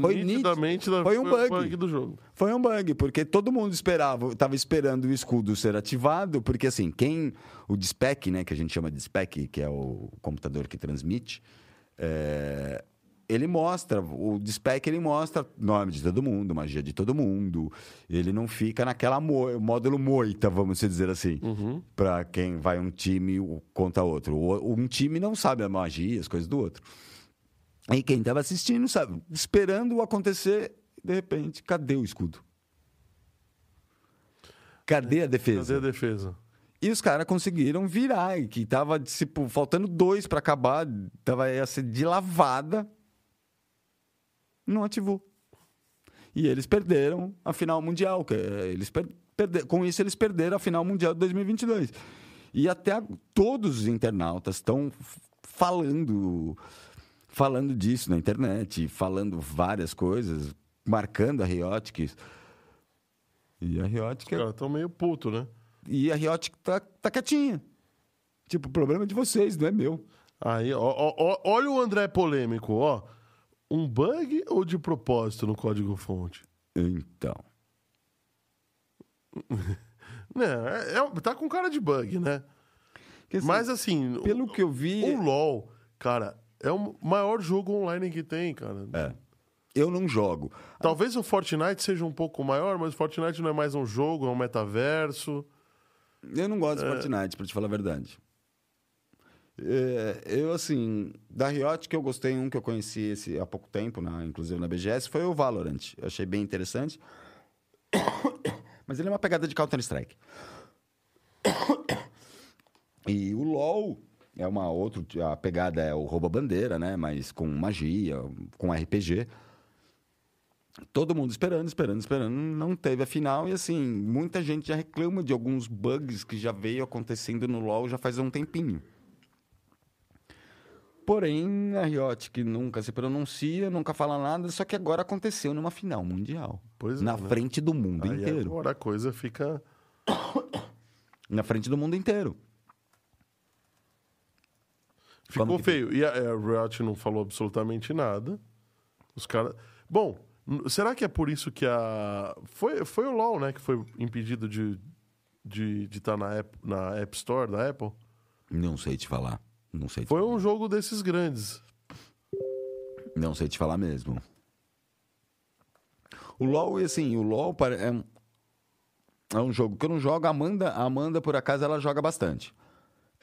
Foi nitidamente da- Foi um o bug. do jogo. Foi um bug, porque todo mundo esperava, estava esperando o escudo ser ativado, porque assim, quem. O DSPEC, né, que a gente chama de DSPEC, que é o computador que transmite, é, ele mostra, o DSPEC ele mostra nome de todo mundo, magia de todo mundo. Ele não fica naquela mo módulo moita, vamos dizer assim, para quem vai um time contra outro. Um time não sabe a magia, as coisas do outro. E quem estava assistindo, sabe, esperando acontecer, de repente, cadê o escudo? Cadê a defesa? Cadê a defesa? E os caras conseguiram virar, e que tava tipo, faltando dois para acabar, tava ia ser de lavada, não ativou. E eles perderam a final mundial, que é, eles per perde- com isso eles perderam a final mundial de 2022. E até a- todos os internautas estão falando falando disso na internet, falando várias coisas, marcando a Riotic. E a Riotic Os caras tão meio puto, né? e a Riot tá, tá quietinha. Tipo, o problema é de vocês, não é meu. Aí, ó, ó, ó, olha o André polêmico, ó. Um bug ou de propósito no código-fonte? Então. Né, é- é- tá com cara de bug, né? Assim, Mas assim, pelo que eu vi. o LoL, cara, é o maior jogo online que tem, cara. É. Eu não jogo. Talvez o Fortnite seja um pouco maior, mas o Fortnite não é mais um jogo, é um metaverso. Eu não gosto de Fortnite, pra te falar a verdade. É, eu, assim, da Riot que eu gostei, um que eu conheci esse, há pouco tempo, na, inclusive na BGS, foi o Valorant. Eu achei bem interessante. Mas ele é uma pegada de Counter-Strike. E o LoL é uma outra. A pegada é o rouba-bandeira, né? Mas com magia, com RPG. Todo mundo esperando, esperando, esperando. Não teve a final. E assim, muita gente já reclama de alguns bugs que já veio acontecendo no LoL já faz um tempinho. Porém, a Riot, que nunca se pronuncia, nunca fala nada, só que agora aconteceu numa final mundial. Pois é, na né? frente do mundo Aí inteiro. agora a coisa fica. Na frente do mundo inteiro. Ficou que- feio. E a, a Riot não falou absolutamente nada. Os caras. Bom, será que é por isso que a. Foi, foi o LOL, né? Que foi impedido de estar de, de tá na, app, na App Store da Apple? Não sei te falar. Não sei Foi um jogo desses grandes. não sei te falar mesmo. O LoL, assim, o LoL é um, é um jogo que eu não jogo. A Amanda, a Amanda, por acaso, ela joga bastante.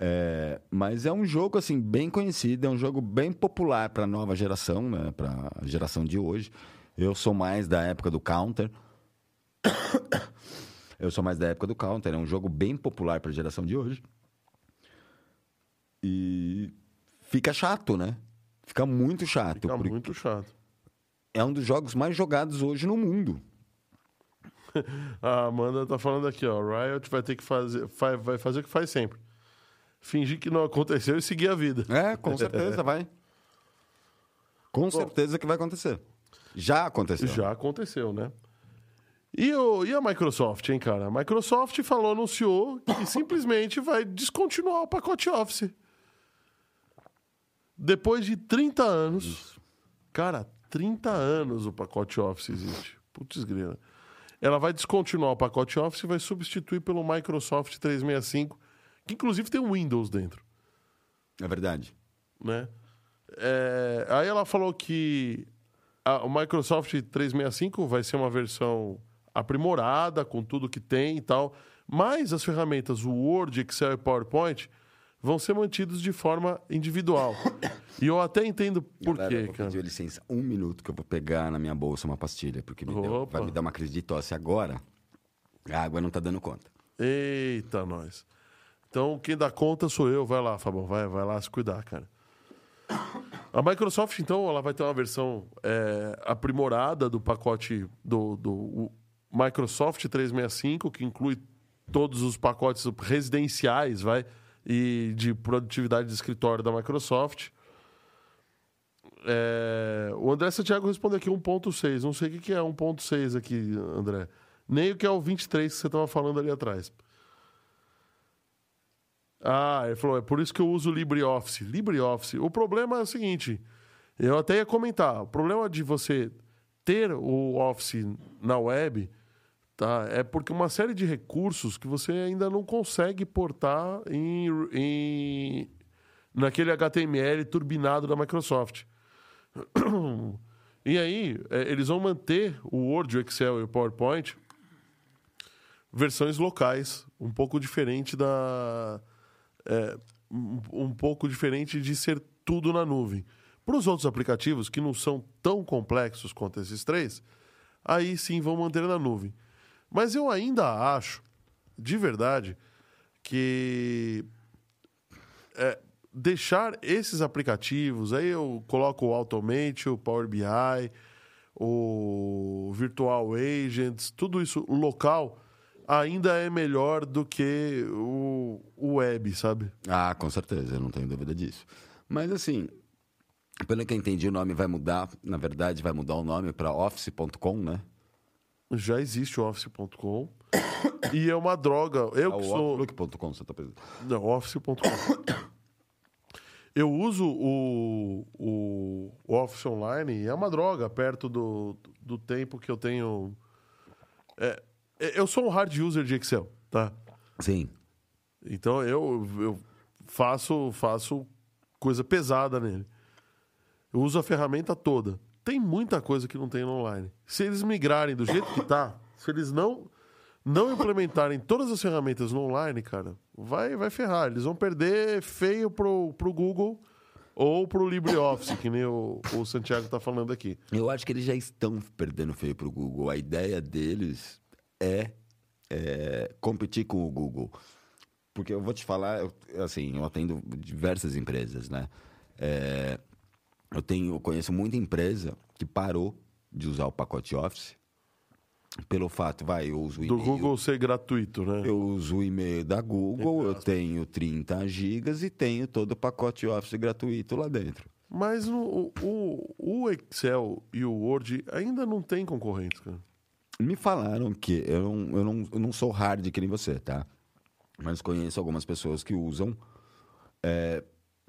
É, mas é um jogo, assim, bem conhecido. É um jogo bem popular para a nova geração, né? Para a geração de hoje. Eu sou mais da época do Counter. Eu sou mais da época do Counter. É um jogo bem popular para a geração de hoje. E fica chato, né? Fica muito chato. Fica muito chato. É um dos jogos mais jogados hoje no mundo. A Amanda tá falando aqui, ó. Riot vai ter que fazer. Vai fazer o que faz sempre. Fingir que não aconteceu e seguir a vida. É, com certeza vai. Com certeza que vai acontecer. Já aconteceu. Já aconteceu, né? E, o, e a Microsoft, hein, cara? A Microsoft falou, anunciou que simplesmente vai descontinuar o pacote Office. Depois de 30 anos. Cara, 30 anos o pacote Office existe. Putz, grila. Ela vai descontinuar o pacote Office e vai substituir pelo Microsoft 365, que inclusive tem o Windows dentro É verdade. né? É, aí ela falou que a- o Microsoft 365 vai ser uma versão aprimorada com tudo que tem e tal, mas as ferramentas o Word, Excel e PowerPoint vão ser mantidos de forma individual. e eu até entendo por Galera, quê, cara. pedir licença um minuto que eu vou pegar na minha bolsa uma pastilha, porque me deu- vai me dar uma crise de tosse agora. A água não tá dando conta. Eita, nós. Então, quem dá conta sou eu. Vai lá, Fabão. Vai, vai lá se cuidar, cara. A Microsoft, então, ela vai ter uma versão é, aprimorada do pacote do, do Microsoft 365, que inclui todos os pacotes residenciais, vai, e de produtividade de escritório da Microsoft. É, o André Santiago respondeu aqui 1.6. Não sei o que é 1.6 aqui, André. Nem o que é o 23 que você estava falando ali atrás. Ah, ele falou, é por isso que eu uso LibreOffice. LibreOffice. O problema é o seguinte, eu até ia comentar, o problema de você ter o Office na web tá, é porque uma série de recursos que você ainda não consegue portar em, em naquele HTML turbinado da Microsoft. E aí, é, eles vão manter o Word, o Excel e o PowerPoint versões locais, um pouco diferente da, é, um pouco diferente de ser tudo na nuvem. Para os outros aplicativos, que não são tão complexos quanto esses três, aí sim vão manter na nuvem. Mas eu ainda acho, de verdade, que é, deixar esses aplicativos, aí eu coloco o Automate, o Power BI, o Virtual Agents, tudo isso local ainda é melhor do que o, o web, sabe? Ah, com certeza, eu não tenho dúvida disso. Mas assim, pelo que eu entendi, o nome vai mudar. Na verdade, vai mudar o nome para office.com, né? Já existe o office.com. e é uma droga. Eu é que sou. Outlook.com, você tá pensando? Não, office.com. Eu uso o, o, o Office Online e é uma droga perto do, do tempo que eu tenho. É, eu sou um hard user de Excel, tá? Sim. Então eu, eu faço, faço coisa pesada nele. Eu uso a ferramenta toda. Tem muita coisa que não tem no online. Se eles migrarem do jeito que tá, se eles não não implementarem todas as ferramentas no online, cara, vai vai ferrar. Eles vão perder feio pro, pro Google ou pro LibreOffice, que nem o, o Santiago tá falando aqui. Eu acho que eles já estão perdendo feio pro Google. A ideia deles é, é competir com o Google. Porque eu vou te falar, eu, assim, eu atendo diversas empresas, né? É, eu tenho, eu conheço muita empresa que parou de usar o pacote Office pelo fato, vai, eu uso o Do Google ser gratuito, né? Eu uso o e-mail da Google, eu tenho 30 gigas e tenho todo o pacote Office gratuito lá dentro. Mas no, o, o Excel e o Word ainda não tem concorrentes, cara. Me falaram que eu não, eu não, eu não sou hard que nem você, tá? Mas conheço algumas pessoas que usam é,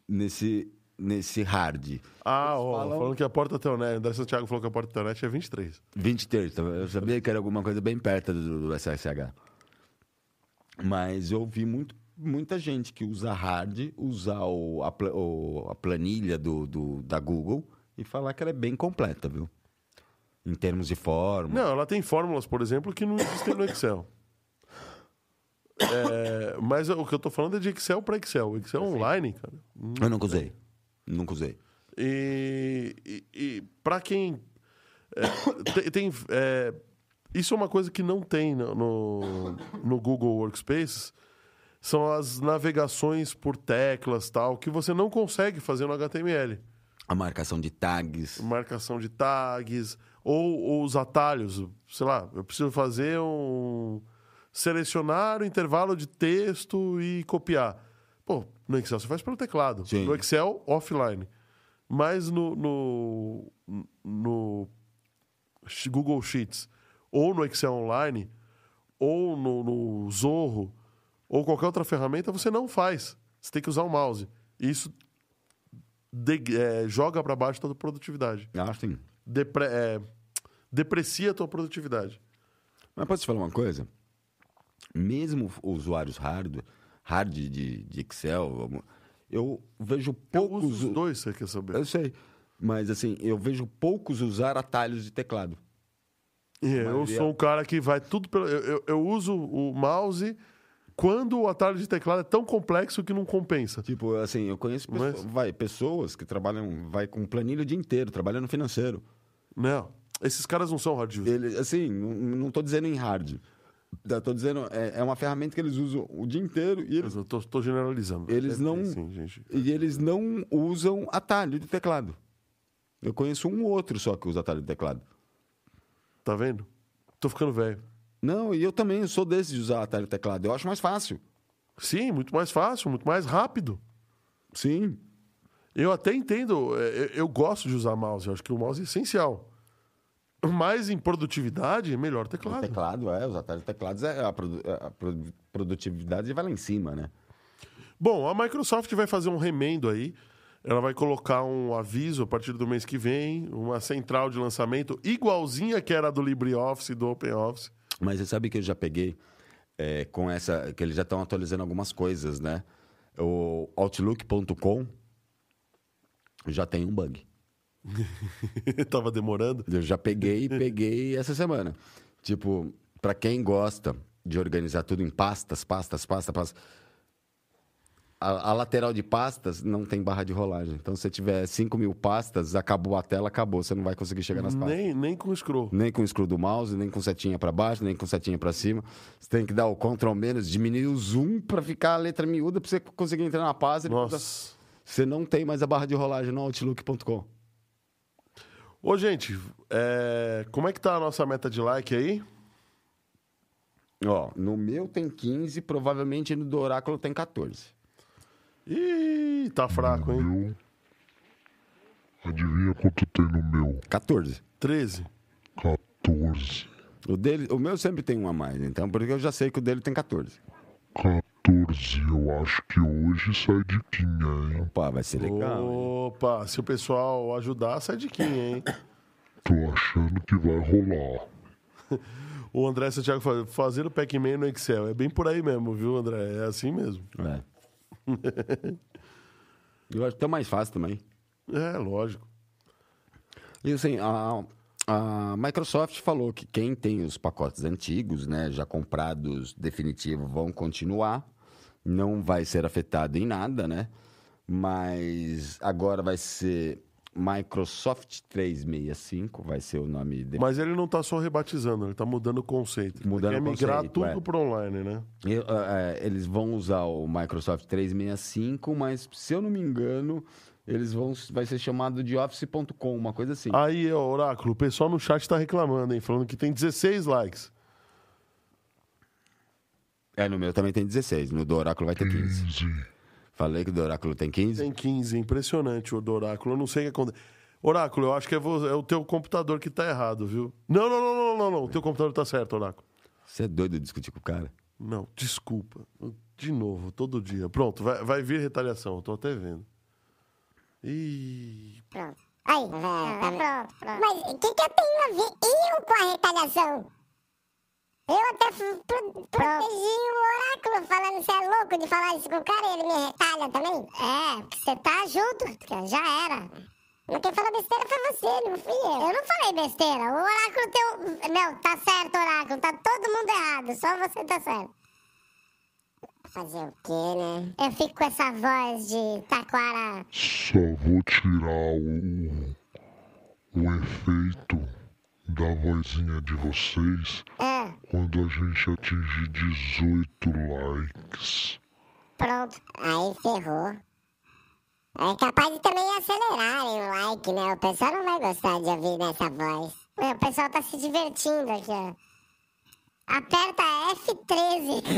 nesse, nesse hard. Ah, ó, falam... falando que a porta telnet, André Santiago falou que a porta telnet é 23. 23, tá? eu sabia que era alguma coisa bem perto do, do SSH. Mas eu vi muito, muita gente que usa hard, usar o, a, o, a planilha do, do, da Google e falar que ela é bem completa, viu? Em termos de fórmula. Não, ela tem fórmulas, por exemplo, que não existem no Excel. É, mas o que eu estou falando é de Excel para Excel. Excel online, cara. Eu nunca usei. Nunca usei. E, e, e para quem. É, tem. tem é, isso é uma coisa que não tem no, no, no Google Workspace. São as navegações por teclas tal, que você não consegue fazer no HTML. A marcação de tags. Marcação de tags ou, ou os atalhos. Sei lá, eu preciso fazer um. selecionar o intervalo de texto e copiar. Pô, no Excel você faz pelo teclado. Sim. No Excel, offline. Mas no, no, no Google Sheets, ou no Excel Online, ou no, no Zorro, ou qualquer outra ferramenta, você não faz. Você tem que usar o mouse. Isso de, é, joga para baixo toda a produtividade. Ah, sim depre, é, deprecia a tua produtividade. Mas posso te falar uma coisa? Mesmo usuários hard, hard de, de Excel, eu vejo poucos. Eu uso os dois, você quer saber? Eu sei. Mas assim, eu vejo poucos usar atalhos de teclado. Yeah, eu sou um cara que vai tudo pelo. Eu, eu, eu, uso o mouse quando o atalho de teclado é tão complexo que não compensa. Tipo, assim, eu conheço Mas... vai, pessoas que trabalham, vai com planilha o dia inteiro, trabalhando no financeiro. Não. Esses caras não são hard user. Ele, assim, não, tô dizendo em hard. Eu tô dizendo, é, é uma ferramenta que eles usam o dia inteiro e eles, tô generalizando. Eles ter, não- Sim, gente. e eles não usam atalho de teclado. Eu conheço um ou outro só que usa atalho de teclado. Tá vendo? Tô ficando velho. Não, e eu também sou desses de usar atalho teclado. Eu acho mais fácil. Sim, muito mais fácil, muito mais rápido. Sim. Eu até entendo, é, eu, eu gosto de usar mouse, eu acho que o mouse é essencial. Mas em produtividade, é melhor O teclado. teclado, é, os atalhos teclados, é, a, produ- a produ- produtividade vai lá em cima, né? Bom, a Microsoft vai fazer um remendo aí. Ela vai colocar um aviso a partir do mês que vem, uma central de lançamento igualzinha que era a do LibreOffice e do OpenOffice. Mas você sabe que eu já peguei é, com essa. que eles já estão atualizando algumas coisas, né? O Outlook.com já tem um bug. Tava demorando. Eu já peguei peguei essa semana. Tipo, para quem gosta de organizar tudo em pastas, pastas, pastas, pastas. A, a lateral de pastas não tem barra de rolagem. Então, se você tiver 5 mil pastas, acabou a tela, acabou. Você não vai conseguir chegar nas pastas. Nem, nem com scroll. Nem com o scroll do mouse, nem com setinha para baixo, nem com setinha para cima. Você tem que dar o Ctrl menos, diminuir o zoom para ficar a letra miúda para você conseguir entrar na pasta. Nossa. Você não tem mais a barra de rolagem no Outlook.com. Ô, gente, é, como é que tá a nossa meta de like aí? Ó, no meu tem 15, provavelmente no do Oráculo tem 14. Ih, tá fraco, hein? Meu. Adivinha quanto tem no meu? 14. 13. 14. O, dele, o meu sempre tem um a mais, então, porque eu já sei que o dele tem 14. 14. Eu acho que hoje sai de quinha, hein? Opa, vai ser legal. hein? Opa, se o pessoal ajudar, sai de quem, hein? Tô achando que vai rolar. O André Santiago fala, fazer o Pac-Man no Excel. É bem por aí mesmo, viu, André? É assim mesmo. É. eu acho até mais fácil também. É, lógico. E assim, a, a Microsoft falou que quem tem os pacotes antigos, né, já comprados definitivo, vão continuar. Não vai ser afetado em nada, né? Mas agora vai ser Microsoft 365, vai ser o nome dele. Mas ele não tá só rebatizando, ele tá mudando o conceito. Ele Mudando quer o migrar conceito, tudo é. pro online, né? Eu, ah, é, eles vão usar o Microsoft 365, mas se eu não me engano, eles vão vai ser chamado de Office.com, uma coisa assim. Aí, Oráculo, o pessoal no chat tá reclamando, hein? Falando que tem 16 likes. É, no meu também tem 16, no do Oráculo vai ter 15. 15. Falei que o do Oráculo tem 15? Tem 15, impressionante o do Oráculo. Eu não sei o que acontece. Oráculo, eu acho que é, é o teu computador que tá errado, viu? Não, não, não, não, não, não. O teu computador tá certo, Oráculo. Você é doido de discutir com o cara? Não, desculpa. De novo, todo dia. Pronto, vai, vai vir retaliação, eu tô até vendo. Ih, Pronto. Aí, tá pronto, pronto. Mas o que, que eu tenho a ver eu com a retaliação? Eu até pro, protegi o oráculo falando você é louco de falar isso com o cara e ele me retalha também. É, porque você tá junto, já era. Mas quem falou besteira foi você, não fui eu. Eu não falei besteira. O oráculo tem um... Não, tá certo, oráculo. Tá todo mundo errado. Só você tá certo. Fazer o quê, né? Eu fico com essa voz de taquara... Só vou tirar o, o efeito da vozinha de vocês Ah. Quando a gente atingir 18 likes. Pronto. Aí ferrou. É capaz de também acelerarem o like, né? O pessoal não vai gostar de ouvir nessa voz. O pessoal tá se divertindo aqui, ó. Aperta F13.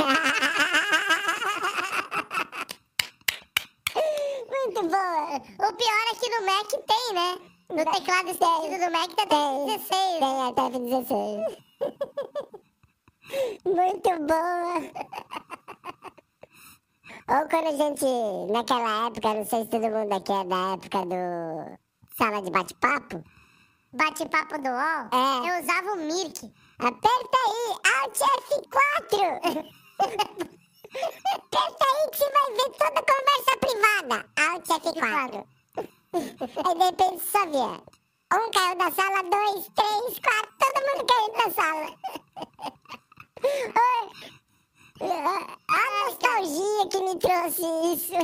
Muito boa. O pior é que no Mac tem, né? No teclado extendido do Mac tá até 16. Tem até F16. Muito boa. Ou quando a gente, naquela época, não sei se todo mundo aqui é da época do sala de bate-papo. Bate-papo do UOL? É. Eu usava o Mirk. Aperta aí, Alt F4. Aperta aí que você vai ver toda a conversa privada. Alt F4. aí de repente só via. Um caiu da sala, dois, três, quatro, todo mundo caiu da sala. A nostalgia que me trouxe isso.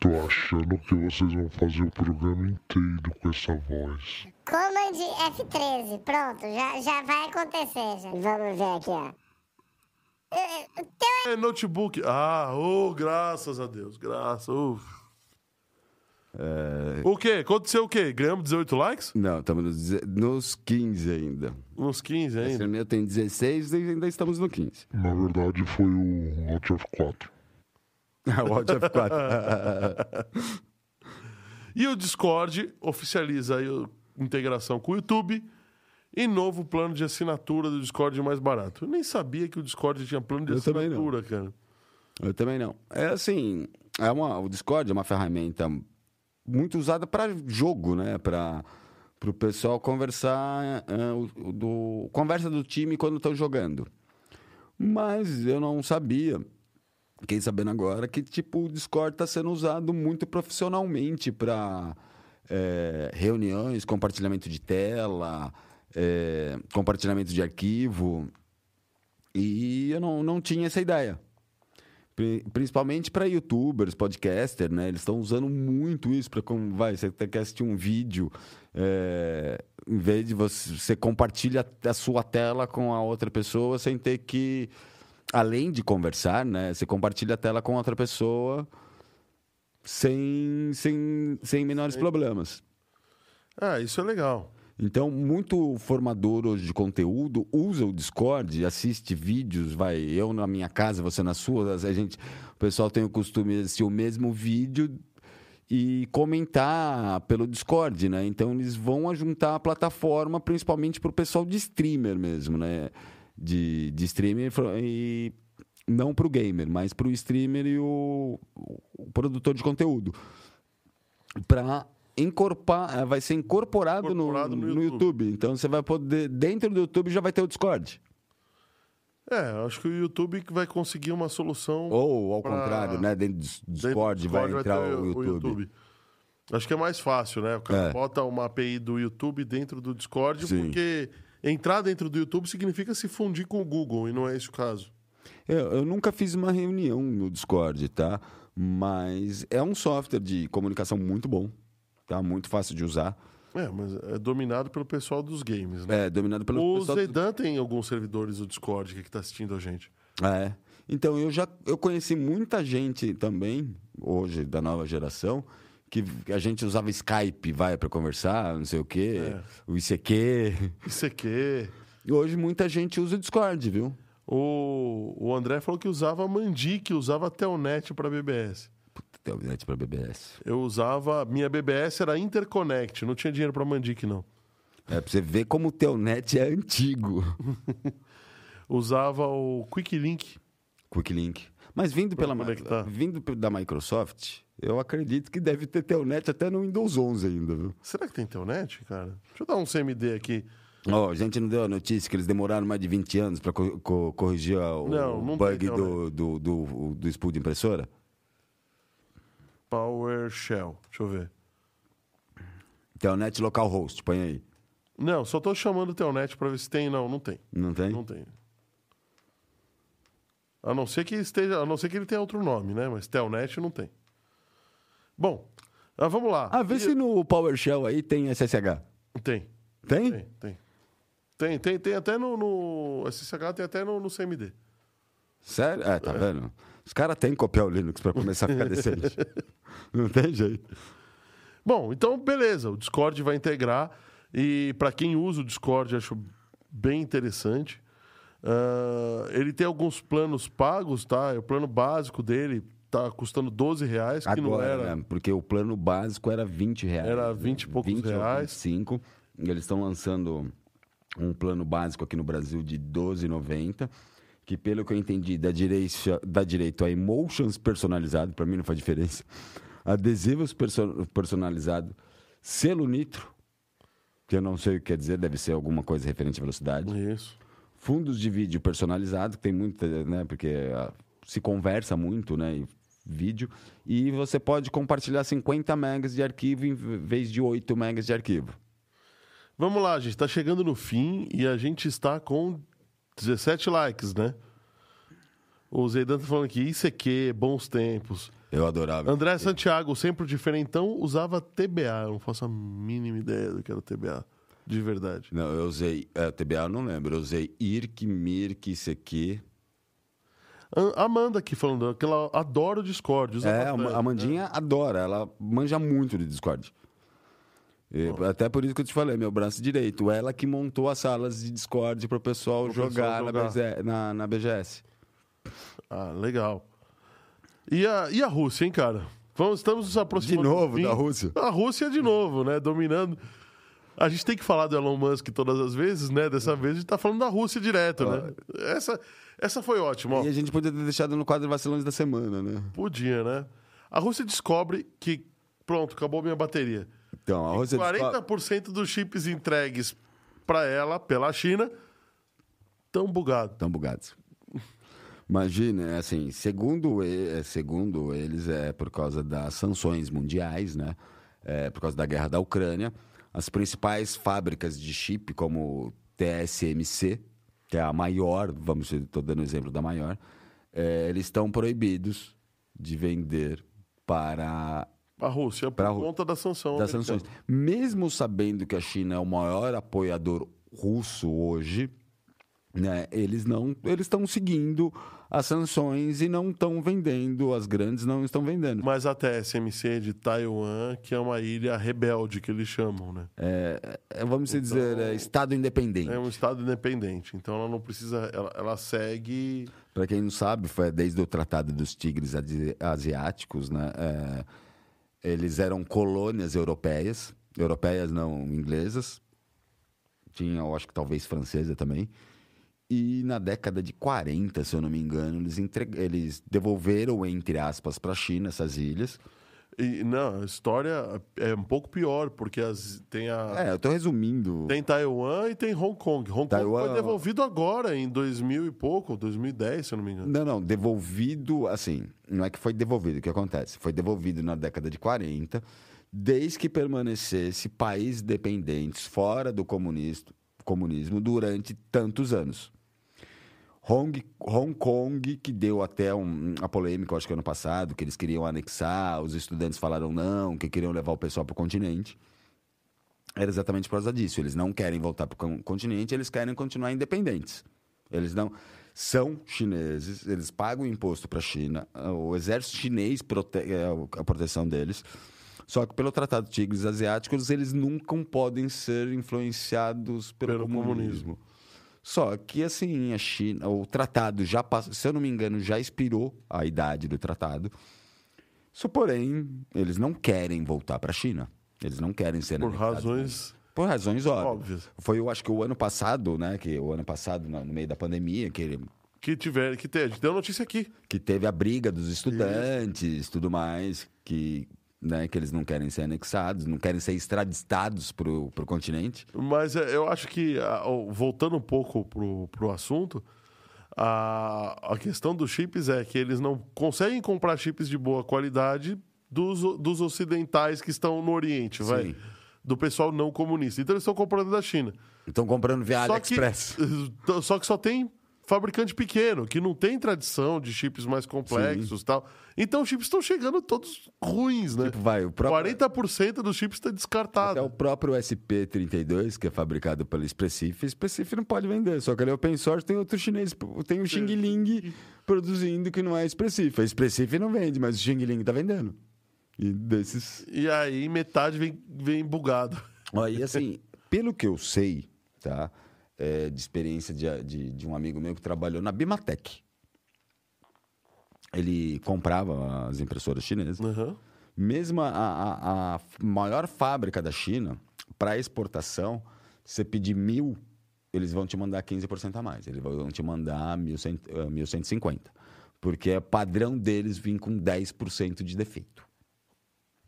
Tô achando que vocês vão fazer o programa inteiro com essa voz. Command F13, pronto, já, já vai acontecer. Já. Vamos ver aqui, ó. Eh, Teu É notebook. Ah, oh, graças a Deus. Graças. uf. É, O quê? Aconteceu o quê? Ganhamos 18 likes? Não, estamos nos, nos 15 ainda. Uns 15 Esse ainda. meu tem 16 e ainda estamos no 15. Na verdade, foi o Alt F4. o Alt F4. E o Discord oficializa aí a integração com o YouTube e novo plano de assinatura do Discord mais barato. Eu nem sabia que o Discord tinha plano de Eu assinatura, cara. Eu também não. É assim, é uma, o Discord é uma ferramenta muito usada para jogo, né? Para o pessoal conversar, é, o do, conversa do time quando estão jogando. Mas eu não sabia, fiquei sabendo agora, que tipo, o Discord está sendo usado muito profissionalmente para reuniões, compartilhamento de tela, é, compartilhamento de arquivo. E eu não, não tinha essa ideia. Pri- Principalmente para youtubers, podcaster, né? Eles estão usando muito isso para como vai, você quer assistir um vídeo, é, em vez de você, você compartilha a sua tela com a outra pessoa sem ter que, além de conversar, né? Você compartilha a tela com outra pessoa sem, sem, sem menores problemas. Ah, isso é legal. Então, muito formador hoje de conteúdo usa o Discord, assiste vídeos, vai, eu na minha casa, você na sua, a gente, o pessoal tem o costume de assistir o mesmo vídeo e comentar pelo Discord, né? Então, eles vão juntar a plataforma principalmente para o pessoal de streamer mesmo, né? De, de streamer e não para o gamer, mas para o streamer e o, o produtor de conteúdo para incorporar, eh, vai ser incorporado, no, Incorporado no no, YouTube. Então você vai poder dentro do YouTube já vai ter o Discord. É, acho que o YouTube vai conseguir uma solução. Ou ao Pra- contrário, né, dentro do dentro do Discord, vai entrar ter o, YouTube. Acho que é mais fácil, né? O cara É. bota uma API do YouTube dentro do Discord, Sim. porque entrar dentro do YouTube significa se fundir com o Google, e não é esse o caso. Eu, eu nunca fiz uma reunião no Discord, tá? Mas é um software de comunicação muito bom, tá? Muito fácil de usar. É, mas é dominado pelo pessoal dos games, né? É dominado pelo o pessoal- Zedan tem alguns servidores do Discord que está assistindo a gente. É. Então, eu já eu conheci muita gente também, hoje, da nova geração, que a gente usava Skype, vai, para conversar, não sei o quê, É. o ICQ. ICQ. E hoje muita gente usa o Discord, viu? O, o André falou que usava Mandic, usava Telnet para BBS. Telnet para BBS. Eu usava. Minha BBS era Interconnect, não tinha dinheiro para Mandic, não. É pra você ver como o Telnet é antigo. Usava o Quick Link. Quick Link. Mas vindo, Pra pela, conectar. vindo da Microsoft, eu acredito que deve ter Telnet até no Windows 11 ainda, viu? Será que tem Telnet, cara? Deixa eu dar um CMD aqui. Ó, a gente não deu a notícia que eles demoraram mais de 20 anos para corrigir o Não, não bug tem do, do, do, do spool de impressora? PowerShell. Deixa eu ver. Telnet localhost, põe aí. Não, só tô chamando o Telnet para ver se tem. Não, não tem. Não tem? Não tem. A não ser que esteja, a não ser que ele tenha outro nome, né? Mas Telnet não tem. Bom, ah, vamos lá. Ah, vê E- se no PowerShell aí tem SSH. Tem, Tem? tem, tem. Tem, tem, tem até no, no SSH, tem até no, no CMD. Sério? É, tá vendo? Os caras têm que copiar o Linux para começar a ficar decente. Não tem jeito. Bom, então beleza, o Discord vai integrar e para quem usa o Discord acho bem interessante. Ah, ele tem alguns planos pagos, tá? O plano básico dele tá custando 12 reais, que não Agora, era. né? Porque o plano básico era 20 reais. Era né? 20 e poucos 20 ou reais. 25. E eles estão lançando um plano básico aqui no Brasil de 12,90. Que, pelo que eu entendi, dá direito, dá direito a emotions personalizado. Para mim não faz diferença. Adesivos perso personalizados. Selo nitro. Que eu não sei o que quer dizer. Deve ser alguma coisa referente à velocidade Isso. fundos de vídeo personalizado, que tem muita, né? Porque ah, se conversa muito, né? em vídeo. E você pode compartilhar 50 megas de arquivo em vez de 8 megas de arquivo. Vamos lá, gente. Tá chegando no fim e a gente está com 17 likes, né? O Zeidan tá falando aqui, ICQ, bons tempos. Eu adorava. André Santiago, sempre diferentão, usava TBA. Eu não faço a mínima ideia do que era TBA. De verdade. Não, eu usei. É, TBA eu não lembro. Eu usei IRC, MIRC, isso aqui. An- Amanda aqui falando que ela adora o Discord. É, a Amandinha adora, ela manja muito de Discord. E até por isso que eu te falei, meu braço direito. Ela que montou as salas de Discord para o pessoal jogar. Na, BZ na, na BGS. Ah, legal. E a, e a Rússia, hein, cara? Vamos, estamos nos aproximando. De novo, da Rússia. A Rússia de novo, né? Dominando. A gente tem que falar do Elon Musk todas as vezes, né? Dessa vez a gente tá falando da Rússia direto, né? Essa, essa foi ótima. ó. E a gente podia ter deixado no quadro vacilões da semana, né? Podia, né? A Rússia descobre que, pronto, acabou minha bateria. Então, a descobre- 40% dos chips entregues para ela, pela China, estão bugados. Estão bugados. Imagina, assim, segundo, e- segundo eles, é por causa das sanções mundiais, né? É, por causa da guerra da Ucrânia, as principais fábricas de chip, como TSMC, que é a maior, vamos estou dando exemplo da maior, é, eles estão proibidos de vender para A Rússia, por Rú- conta da sanção. das americana. sanções. Mesmo sabendo que a China é o maior apoiador russo hoje, né, eles não, eles estão seguindo as sanções e não estão vendendo, as grandes não estão vendendo. Mas a TSMC de Taiwan, que é uma ilha rebelde, que eles chamam, né? É, é, vamos dizer, é Estado independente. É um estado independente. Então ela não precisa. Ela, ela segue. Para quem não sabe, foi desde o Tratado dos Tigres Asi- Asiáticos, né? é, eles eram colônias europeias, europeias não inglesas, tinha, eu acho que talvez francesa também. E na década de 40, se eu não me engano, eles, entre... eles devolveram, entre aspas, para a China essas ilhas. E, não, a história é um pouco pior, porque as, tem a. É, eu tô resumindo. Tem Taiwan e tem Hong Kong. Hong Taiwan- Kong foi devolvido agora, em 2000 e pouco, 2010, se eu não me engano. Não, não, devolvido, assim, não é que foi devolvido, o que acontece? Foi devolvido na década de 40, desde que permanecesse países dependentes fora do comunismo durante tantos anos. Hong, Hong Kong, que deu até um, a polêmica, acho que ano passado, que eles queriam anexar, os estudantes falaram não, que queriam levar o pessoal para o continente. Era exatamente por causa disso. Eles não querem voltar para o continente, eles querem continuar independentes. Eles não são chineses, eles pagam imposto para a China, o exército chinês protege a proteção deles. Só que pelo Tratado de Tigres Asiáticos, eles nunca podem ser influenciados pelo, Pelo comunismo. comunismo. Só que assim, a China, o tratado já passou, se eu não me engano, já expirou a idade do tratado. Só porém, eles não querem voltar para a China. Eles não querem ser Por razões Por razões óbvias. óbvias. Foi, eu acho que o ano passado, né? Que o ano passado, no meio da pandemia, que, ele- Que tiver, que teve. Deu notícia aqui. que teve a briga dos estudantes, tudo mais, que, né, que eles não querem ser anexados, não querem ser extraditados para o continente. Mas é, eu acho que, a- o- voltando um pouco pro, pro assunto, a, a questão dos chips é que eles não conseguem comprar chips de boa qualidade dos, o- dos ocidentais que estão no Oriente, vai. Sim. Do pessoal não comunista. Então eles estão comprando da China. Estão comprando via Só que, AliExpress. só que só tem fabricante pequeno, que não tem tradição de chips mais complexos e tal. Então os chips estão chegando todos ruins, né? Tipo, vai, o próprio- 40% dos chips está descartado. Até o próprio SP32, que é fabricado pela Expressif, a Expressif não pode vender. Só que ali é open source, tem outro chinês, tem o Xing Ling produzindo que não é Expressif. A Expressif não vende, mas o Xing Ling tá vendendo. E desses... E aí metade vem, vem bugado. Ó, e assim, pelo que eu sei, tá? É, de experiência de, de, de um amigo meu que trabalhou na Bimatec. Ele comprava as impressoras chinesas. Aham. Mesmo a, a- a maior fábrica da China, para exportação, você pedir mil, eles vão te mandar 15% a mais. Eles vão te mandar 1.100, eh, 1.150. Porque é padrão deles vir com 10% de defeito.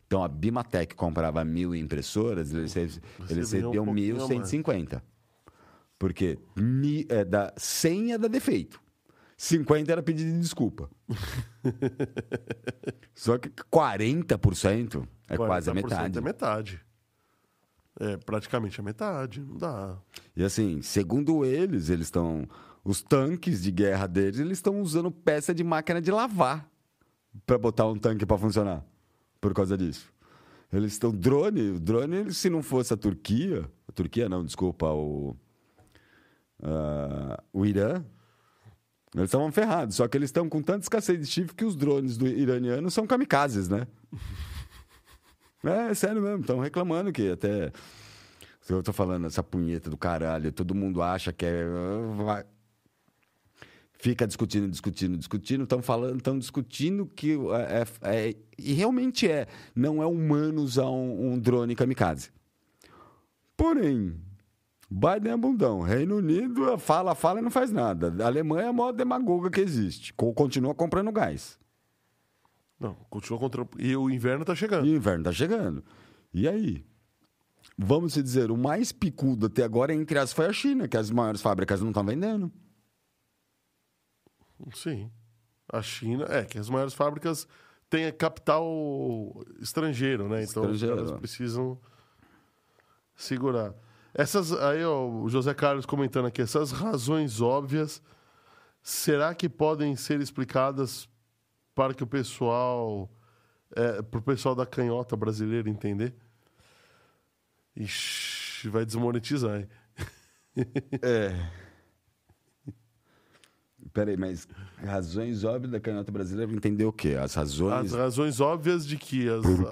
Então a Bimatec comprava mil impressoras, eles, rece- eles Recebiam um recebiam pouquinho a 1.150. Porque mi, é da, 100 é da defeito. 50 era pedido de desculpa. Só que 40% é quase a 40% metade. É metade. É praticamente a metade. Não dá. E assim, segundo eles, eles estão. Os tanques de guerra deles, eles estão usando peça de máquina de lavar para botar um tanque para funcionar por causa disso. Eles estão drone, o drone, se não fosse a Turquia, a Turquia não, desculpa, o ah, o Irã, eles estavam ferrados. Só que eles estão com tanta escassez de chifre que os drones do iraniano são kamikazes, né? é, sério mesmo, estão reclamando que até eu tô falando essa punheta do caralho, todo mundo acha que é fica discutindo, discutindo, discutindo, estão falando, estão discutindo que é, é- é- e realmente é, não é humano usar um, um drone kamikaze. Porém, Biden é bundão, Reino Unido fala, fala e não faz nada. A Alemanha é a maior demagoga que existe, Co- continua comprando gás. Não, continua contra. E o inverno tá chegando. E o inverno tá chegando. E aí? Vamos se dizer, o mais picudo até agora entre as foi a China, que as maiores fábricas não estão vendendo. Sim. A China, é, que as maiores fábricas têm capital estrangeiro, né? Então Estrangeiro, ó. precisam segurar. Essas, aí, ó, o José Carlos comentando aqui, essas razões óbvias, será que podem ser explicadas para que o pessoal, é, para o pessoal da canhota brasileira entender? Ixi, vai desmonetizar, hein? É. Peraí, mas razões óbvias da canhota brasileira entender o quê? As razões. As razões óbvias de que as, um.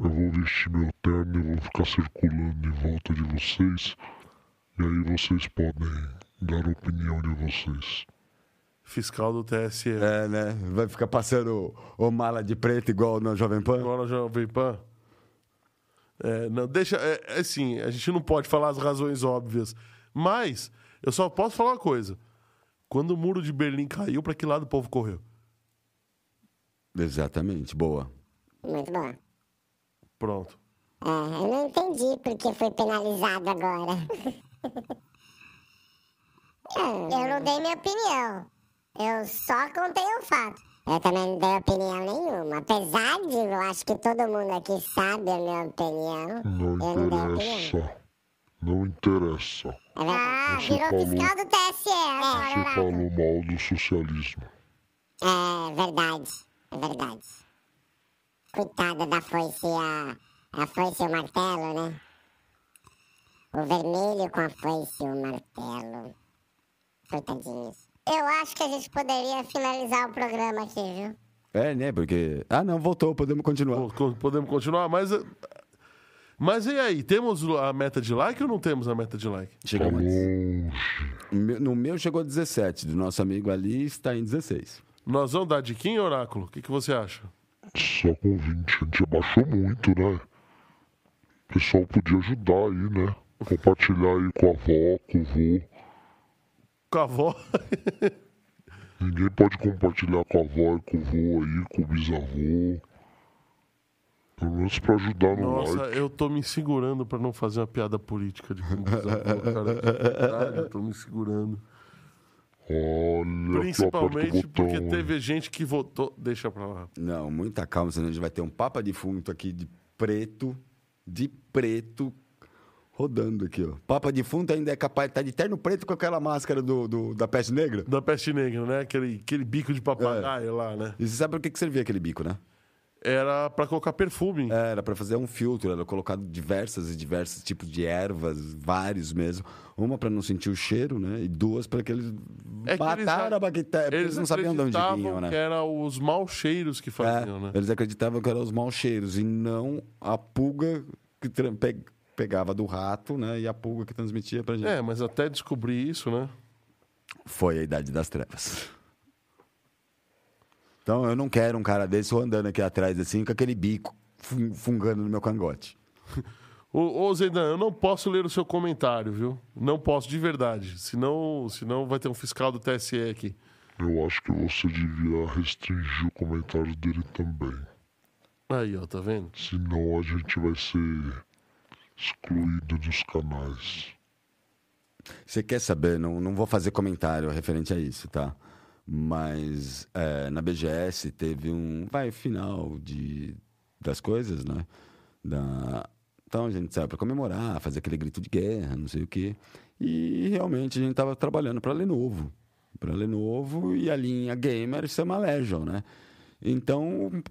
Eu vou vestir meu terno e vou ficar circulando em volta de vocês. E aí vocês podem dar a opinião de vocês. fiscal do TSE. É, né? Vai ficar passando o, o mala de preto igual no Jovem Pan? Agora Jovem Pan. É, não, deixa. É, é assim, a gente não pode falar as razões óbvias. Mas eu só posso falar uma coisa. Quando o muro de Berlim caiu, para que lado o povo correu? Exatamente, boa. Muito bom. Pronto. É, eu não entendi porque foi penalizado agora. eu não dei minha opinião. Eu só contei o fato. Eu também não dei opinião nenhuma. Apesar de eu acho que todo mundo aqui sabe a minha opinião. Não eu não dei opinião. interessa. Não interessa. É. Ah, Você virou falou- fiscal do TSE agora, Você falou mal do socialismo. É verdade. É verdade. Coitada da foice e a. A foice e o martelo, né? O vermelho com a foice e o martelo. Coitadinhos. Eu acho que a gente poderia finalizar o programa aqui, viu? É, né? Porque. Ah, não, voltou, podemos continuar. Po- co- Podemos continuar, mas. Mas e aí? Temos a meta de like ou não temos a meta de like? Chegamos. No meu chegou 17, do nosso amigo ali está em 16. Nós vamos dar diquinha, Oráculo? O que, que você acha? Só com 20. A gente abaixou muito, né? O pessoal podia ajudar aí, né? Compartilhar aí com a avó, com o vô. Com a avó. Ninguém pode compartilhar com a avó e com o vô aí, com o bisavô. Pelo menos pra ajudar no Nossa, like. eu tô me segurando pra não fazer uma piada política de como bisavô, cara. Caralho, eu tô me segurando. Olha, Principalmente porque teve gente que votou. Deixa pra lá. Não, muita calma, senão a gente vai ter um papa defunto aqui de preto, de preto, rodando aqui, ó. Papa defunto ainda é capaz de estar de terno preto com aquela máscara do, do- da peste negra. Da peste negra, né? Aquele, aquele bico de papagaio lá, né? E você sabe por que que servia aquele bico, né? Era pra colocar perfume. Era para fazer um filtro, era colocado diversas e diversos tipos de ervas, vários mesmo. Uma para não sentir o cheiro, né? E duas para que eles É que eles mataram a- a bactéria, porque eles não sabiam de onde vinham, né? que eram os maus cheiros que faziam, É, né? Eles acreditavam que eram os maus cheiros e não a pulga que pe- pegava do rato, né? E a pulga que transmitia pra gente. É, mas até descobrir isso, né? Foi a idade das trevas. Então eu não quero um cara desse andando aqui atrás assim com aquele bico fun- fungando no meu cangote. Ô, ô Zaidan, eu não posso ler o seu comentário, viu? Não posso, de verdade. Senão, senão vai ter um fiscal do TSE aqui. Eu acho que você devia restringir o comentário dele também. Aí, ó, tá vendo? Senão a gente vai ser excluído dos canais. Você quer saber? Não, não vou fazer comentário referente a isso, tá? Mas é, na BGS teve um vai final de das coisas, né? Da, então a gente saiu para comemorar, fazer aquele grito de guerra, não sei o quê. E realmente a gente tava trabalhando para Lenovo, para Lenovo e a linha gamer chama Legion, né? Então, o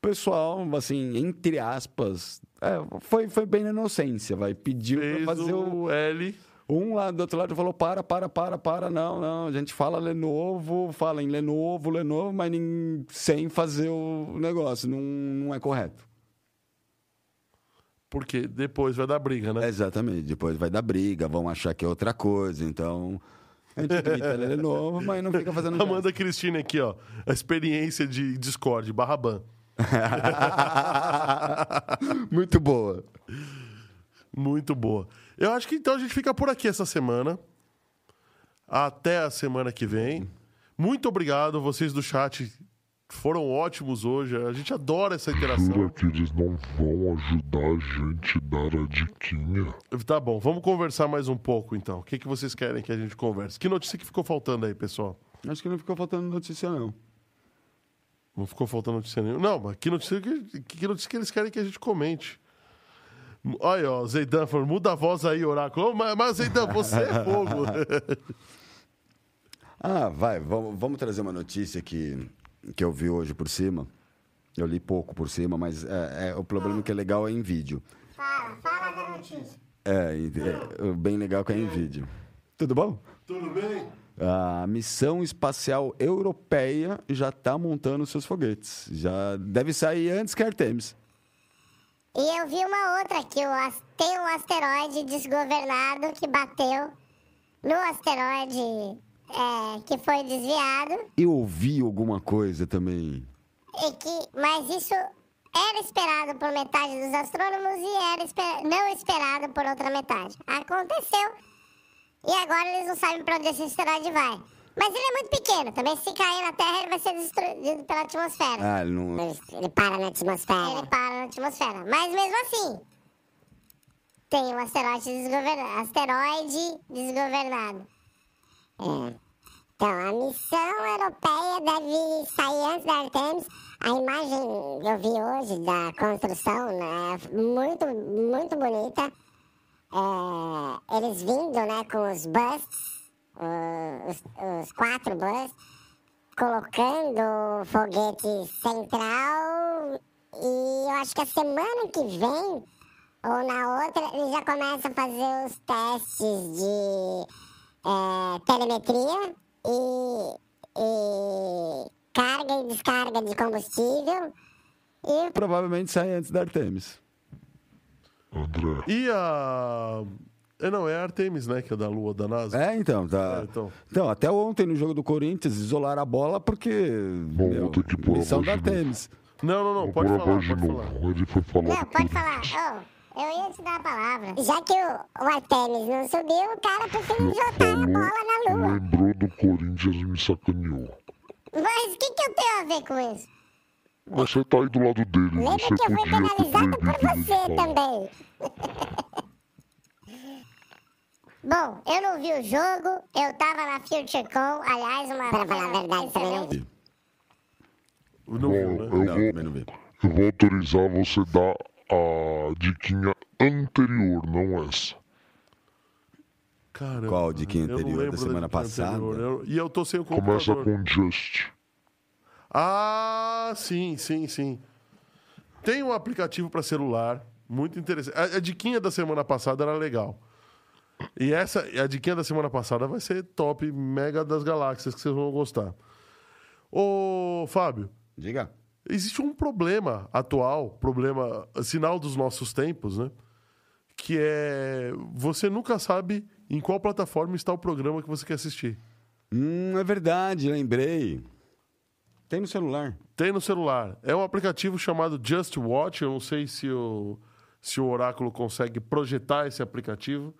pessoal, assim, entre aspas, é, foi, foi bem na inocência, vai. Pediu pra fazer o... o L. Um lá do outro lado falou: para, para, para, para, não, não. A gente fala Lenovo, fala em Lenovo, Lenovo, mas nem, sem fazer o negócio. Não, não é correto. Porque depois vai dar briga, né? Exatamente. Depois vai dar briga, vão achar que é outra coisa. Então, a gente grita Lenovo, mas não fica fazendo Amanda Cristina aqui, ó. A experiência de Discord, barra ban. Muito boa. Muito boa. Eu acho que então a gente fica por aqui essa semana. Até a semana que vem. Muito obrigado, vocês do chat foram ótimos hoje. A gente adora essa interação. Jura que eles não vão ajudar a gente a dar a diquinha? Tá bom, vamos conversar mais um pouco então. O que, que vocês querem que a gente converse? Que notícia que ficou faltando aí, pessoal? Acho que não ficou faltando notícia, não. Não ficou faltando notícia nenhuma. Não, mas que notícia que, que notícia que eles querem que a gente comente? Olha, ó, Zeidan falou, muda a voz aí, Oráculo. Mas, mas Zeidan, você é fogo. Ah, vai, vamos, vamos trazer uma notícia que, que eu vi hoje por cima. Eu li pouco por cima, mas é, é- o problema que é legal é em vídeo. Fala, fala da notícia. É, é, o bem legal que é em vídeo. Tudo bom? Tudo bem? A missão espacial europeia já está montando seus foguetes. Já deve sair antes que a Artemis. E eu vi uma outra as- tem um asteroide desgovernado que bateu no asteroide é, que foi desviado. Eu ouvi alguma coisa também. E que, mas isso era esperado por metade dos astrônomos e era esper- não esperado por outra metade. Aconteceu. E agora eles não sabem para onde esse asteroide vai. Mas ele é muito pequeno. Também se cair na Terra, ele vai ser destruído pela atmosfera. Ah, ele não. Ele, ele para na atmosfera. Ele para na atmosfera. Mas mesmo assim, tem um asteroide desgovernado. Asteroide desgovernado. É. Então, a missão europeia deve sair antes da Artemis. A imagem que eu vi hoje da construção né, é muito, muito bonita. É, eles vindo né, com os busts, o- os, os quatro busts, colocando o foguete central. E eu acho que a semana que vem, ou na outra, eles já começam a fazer os testes de é, telemetria e, e carga e descarga de combustível. E Provavelmente sai antes da Artemis. André, E a. É, não, é a Artemis, né? Que é da Lua da NASA. É, então, tá. É, então. então. até ontem no jogo do Corinthians, isolaram a bola porque. Bom, meu, que pôr a missão da. Artemis. Não, não, não, pode falar, pode falar. Ele foi falar Não, pode falar. Ô, eu ia te dar a palavra. Já que o, o Artemis não subiu, o cara preferiu jogar a bola na lua. lembrou do Corinthians e me sacaneou. Mas o que, que eu tenho a ver com isso? Mas você tá aí do lado dele, Lembra você que eu fui penalizado por você também. Bom, eu não vi o jogo, eu tava na FutureCon, aliás, uma... Pra falar a verdade, também não vi. Não viu, né? Eu Não, vou, também não vi. eu vou autorizar você dar a diquinha anterior, não essa. Caramba. Qual diquinha eu anterior? Da semana passada? anterior. Eu- e eu tô sem o Começa computador. com Just. Ah, sim, sim, sim. Tem um aplicativo para celular, muito interessante. A, a diquinha da semana passada era legal. E essa, a diquinha da semana passada vai ser top, mega das galáxias, que vocês vão gostar. Ô, Fábio, Diga. existe um problema atual, problema, sinal dos nossos tempos, né? Que é você nunca sabe em qual plataforma está o programa que você quer assistir. Hum, é verdade, lembrei. Tem no celular. Tem no celular. É um aplicativo chamado Just Watch. Eu não sei se o, se o Oráculo consegue projetar esse aplicativo.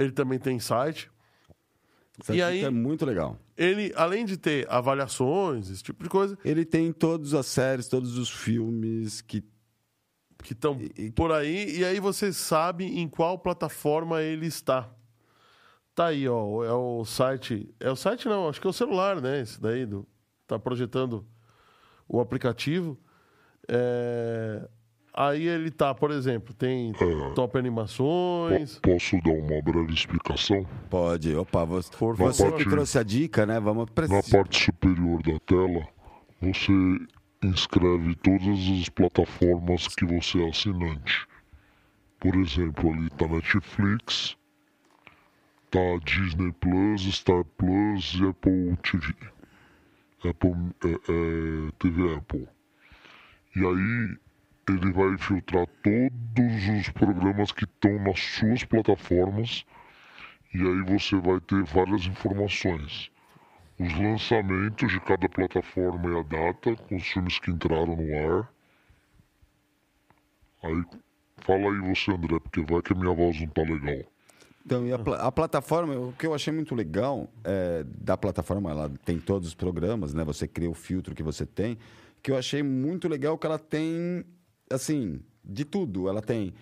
Ele também tem site. Isso E aí- É muito legal. Ele, além de ter avaliações, esse tipo de coisa, Ele tem todas as séries, todos os filmes que. que estão por aí, e aí você sabe em qual plataforma ele está. Tá aí, ó. É o site. É o site não, acho que é o celular, né? Esse daí. Do, tá projetando o aplicativo. É, Aí ele tá, por exemplo, tem top Po- animações. Posso dar uma breve explicação? Pode. Opa, você, Por você favor. que trouxe a dica, né? Vamos Na precisar. parte superior da tela, você inscreve todas as plataformas que você é assinante. Por exemplo, ali tá Netflix, tá Disney Plus, Star Plus e Apple TV. Apple, é, é, TV Apple. E aí ele vai filtrar todos os programas que estão nas suas plataformas e aí você vai ter várias informações. Os lançamentos de cada plataforma e a data, com os filmes que entraram no ar. Aí fala aí você, André, porque vai que a minha voz não tá legal. Então, e a, pla- a plataforma, o que eu achei muito legal é, da plataforma, ela tem todos os programas, né? Você cria o filtro que você tem. Que eu achei muito legal que ela tem, assim, de tudo. Ela tem,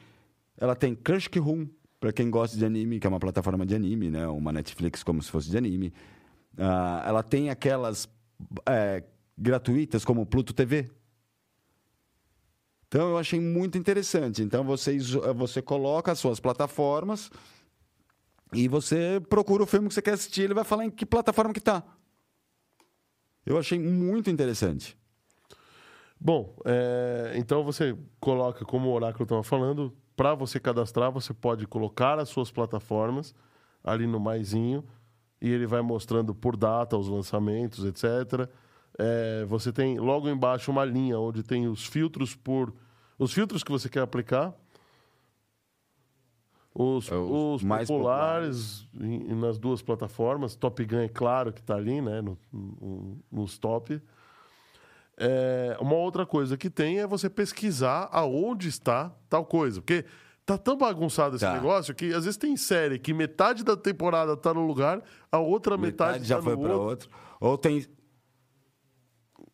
ela tem Crush Room, para quem gosta de anime, que é uma plataforma de anime, né? Uma Netflix como se fosse de anime. Ah, ela tem aquelas é, gratuitas como Pluto TV, então eu achei muito interessante. Então você, iso- você coloca as suas plataformas e você procura o filme que você quer assistir, ele vai falar em que plataforma que tá. Eu achei muito interessante. Bom, é, então você coloca, como o Oráculo estava falando, para você cadastrar, você pode colocar as suas plataformas ali no maisinho e ele vai mostrando por data os lançamentos, etc. É, você tem logo embaixo uma linha onde tem os filtros por os filtros que você quer aplicar. Os, É, os os mais populares em- nas duas plataformas. Top Gun é claro que está ali, né? No, no- nos top. É, uma outra coisa que tem é você pesquisar aonde está tal coisa. Porque tá tão bagunçado esse Tá. negócio que às vezes tem série que metade da temporada tá no lugar, a outra metade, Metade já tá foi para outro. outro. Ou tem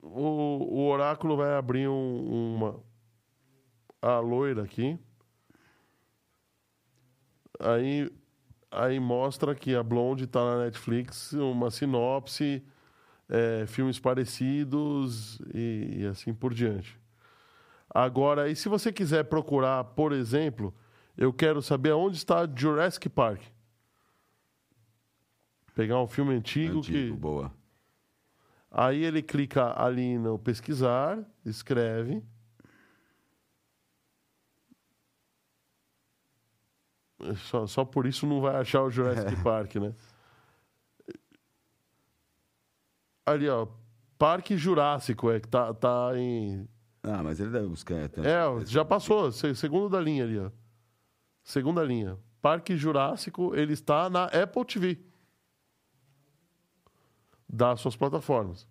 O, o oráculo vai abrir um- uma. A loira aqui. Aí, aí mostra que a Blonde tá na Netflix, uma sinopse, é, filmes parecidos e, e assim por diante. Agora, e se você quiser procurar, por exemplo, eu quero saber onde está Jurassic Park. Pegar um filme antigo, antigo, que. boa. Aí ele clica ali no pesquisar, escreve. Só, só por isso não vai achar o Jurassic Park, né? Ali, ó. Parque Jurássico, é que tá, tá em. Ah, mas ele deve buscar. É, já passou, se- segundo da linha ali, ó. Segunda linha. Parque Jurássico, ele está na Apple TV. Das suas plataformas.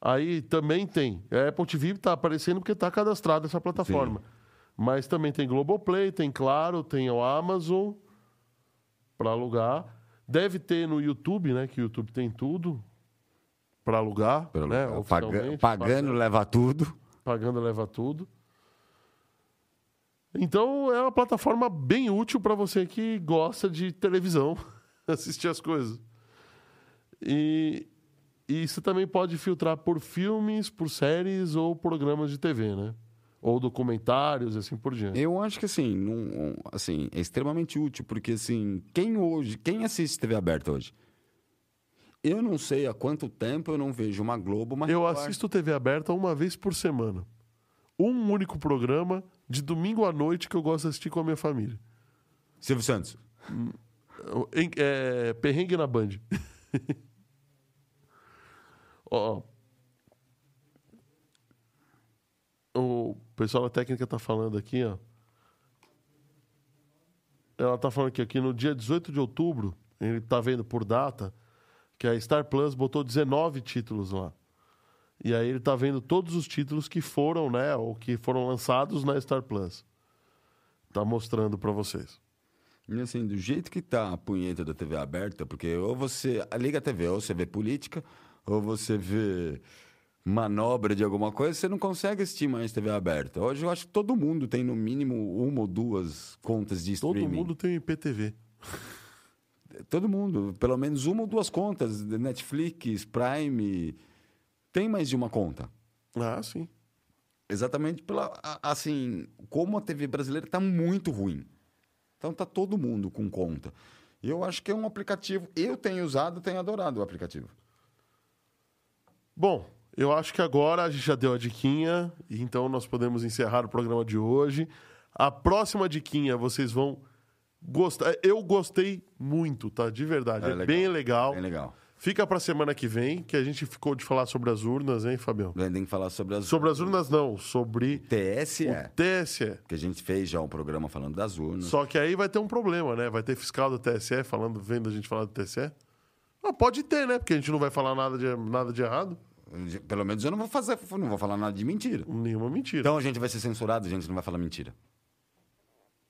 Aí também tem. A Apple TV está aparecendo porque está cadastrada essa plataforma. Mas também tem Globoplay, tem Claro, tem o Amazon para alugar. Deve ter no YouTube, né? Que o YouTube tem tudo para alugar, Pelo- né? paga- oficialmente. pagando leva tudo. Pagando leva tudo. Então é uma plataforma bem útil para você que gosta de televisão, assistir as coisas. E, e você também pode filtrar por filmes, por séries ou programas de TV, né? Ou documentários e assim por diante. Eu acho que assim, não, assim, é extremamente útil, porque assim, quem hoje, quem assiste TV aberta hoje? Eu não sei há quanto tempo eu não vejo uma Globo, uma Eu Record. assisto TV aberta uma vez por semana. Um único programa de domingo à noite que eu gosto de assistir com a minha família. Silvio Santos. É, perrengue na Band. Ó. O pessoal da técnica tá falando aqui, ó. Ela tá falando que aqui no dia 18 de outubro, ele tá vendo por data, que a Star Plus botou 19 títulos lá. E aí ele tá vendo todos os títulos que foram, né, ou que foram lançados na Star Plus. Tá mostrando para vocês. E assim, do jeito que tá a punheta da TV aberta, porque ou você liga a TV, ou você vê política, ou você vê manobra de alguma coisa, você não consegue assistir mais TV aberta. Hoje eu acho que todo mundo tem no mínimo uma ou duas contas de Todo streaming. mundo tem IPTV. Todo mundo, pelo menos uma ou duas contas, Netflix, Prime, tem mais de uma conta. Ah, sim. Exatamente pela assim, como a TV brasileira está muito ruim. Então tá todo mundo com conta. E eu acho que é um aplicativo, eu tenho usado, tenho adorado o aplicativo. Bom, eu acho que agora a gente já deu a diquinha, então nós podemos encerrar o programa de hoje. A próxima diquinha vocês vão gostar. Eu gostei muito, tá? De verdade. É É, legal. bem legal. Bem legal. Fica pra semana que vem, que a gente ficou de falar sobre as urnas, hein, Fabião? Tem que falar sobre as Sobre as urnas, não, sobre TSE. o TSE. Que a gente fez já um programa falando das urnas. Só que aí vai ter um problema, né? Vai ter fiscal do TSE falando, vendo a gente falar do TSE. Ah, pode ter, né? Porque a gente não vai falar nada de, nada de errado. Pelo menos eu não vou fazer, não vou falar nada de mentira. Nenhuma mentira. Então a gente vai ser censurado, a gente não vai falar mentira.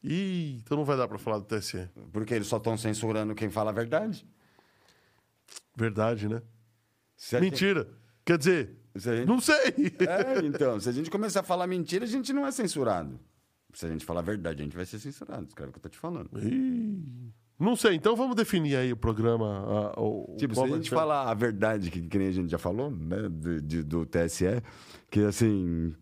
Ih, então não vai dar pra falar do TSE. Porque eles só estão censurando quem fala a verdade. Verdade, né? Se a gente- Mentira. Quer dizer, gente- não sei. É, então, se a gente começar a falar mentira, a gente não é censurado. Se a gente falar a verdade, a gente vai ser censurado. Cara, que eu tô te falando. Ih, Não sei, então vamos definir aí o programa. a- o, Tipo, se a gente falar a verdade, que, que nem a gente já falou, né, de- de- do TSE, que assim,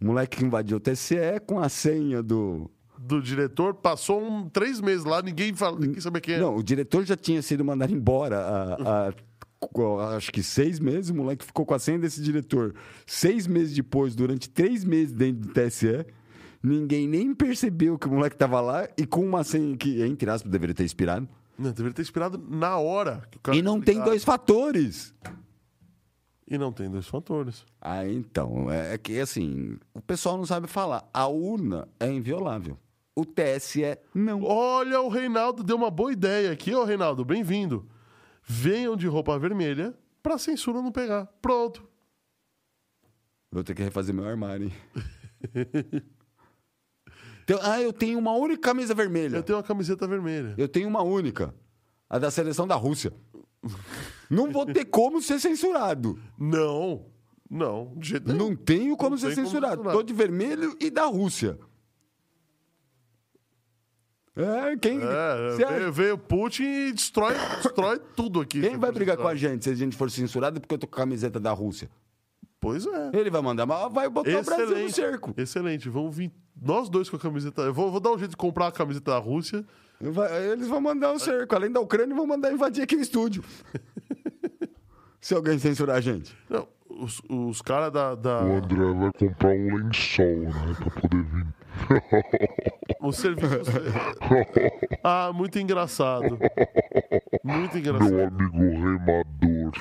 o moleque que invadiu o TSE com a senha do. Do diretor, passou um, três meses lá, ninguém fala, ninguém sabe quem é. Não, o diretor já tinha sido mandado embora há, há, co- acho que seis meses, o moleque ficou com a senha desse diretor. Seis meses depois, durante três meses dentro do TSE, ninguém nem percebeu que o moleque tava lá e com uma senha que, entre aspas, deveria ter expirado. Não, deveria ter esperado na hora. que o cara E não tem ligado. dois fatores. E não tem dois fatores. Ah, então, é que assim, o pessoal não sabe falar. A urna é inviolável. O TSE não. Olha, o Reinaldo deu uma boa ideia aqui. Ô, Reinaldo, bem-vindo. Venham de roupa vermelha pra censura não pegar. Pronto. Vou ter que refazer meu armário, hein? Então, ah, eu tenho uma única camisa vermelha. Eu tenho uma camiseta vermelha. Eu tenho uma única. A da seleção da Rússia. Não vou ter como ser censurado. Não. Não, de jeito nenhum. Não tenho como Não ser como censurado. censurar. Tô de vermelho e da Rússia. É, quem, É, veio, veio Putin e destrói, destrói tudo aqui. quem vai brigar com a gente se a gente for censurado porque eu tô com a camiseta da Rússia? Pois é. Ele vai mandar, mas vai botar o Brasil no Excelente. cerco. Excelente. Vamos vir nós dois com a camiseta. Eu vou, vou dar um jeito de comprar a camiseta da Rússia. Vai- Eles vão mandar o cerco. Além da Ucrânia, vão mandar invadir aqui o estúdio. se alguém censurar a gente. Não, os, os caras da, da- O André vai comprar um lençol, né? Pra poder vir. O serviço. ah, muito engraçado. Muito engraçado. Meu amigo remador.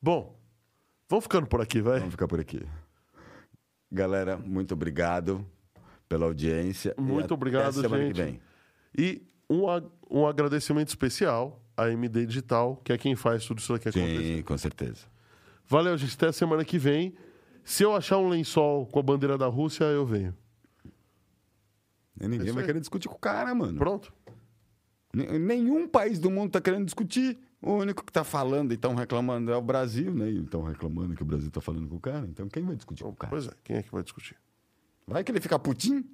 Bom, vamos ficando por aqui, vai. Vamos ficar por aqui. Galera, muito obrigado pela audiência. Muito até obrigado, semana gente. que vem. E um, ag- um agradecimento especial à MD Digital, que é quem faz tudo isso aqui acontecer. Sim, com certeza. Valeu, gente. Até a semana que vem. Se eu achar um lençol com a bandeira da Rússia, eu venho. E ninguém isso vai querer discutir com o cara, mano. Pronto? N- Nenhum país do mundo tá querendo discutir. O único que tá falando e estão reclamando é o Brasil, né? E estão reclamando que o Brasil tá falando com o cara. Então quem vai discutir com o cara? Pois é, quem é que vai discutir? Vai que ele fica putinho?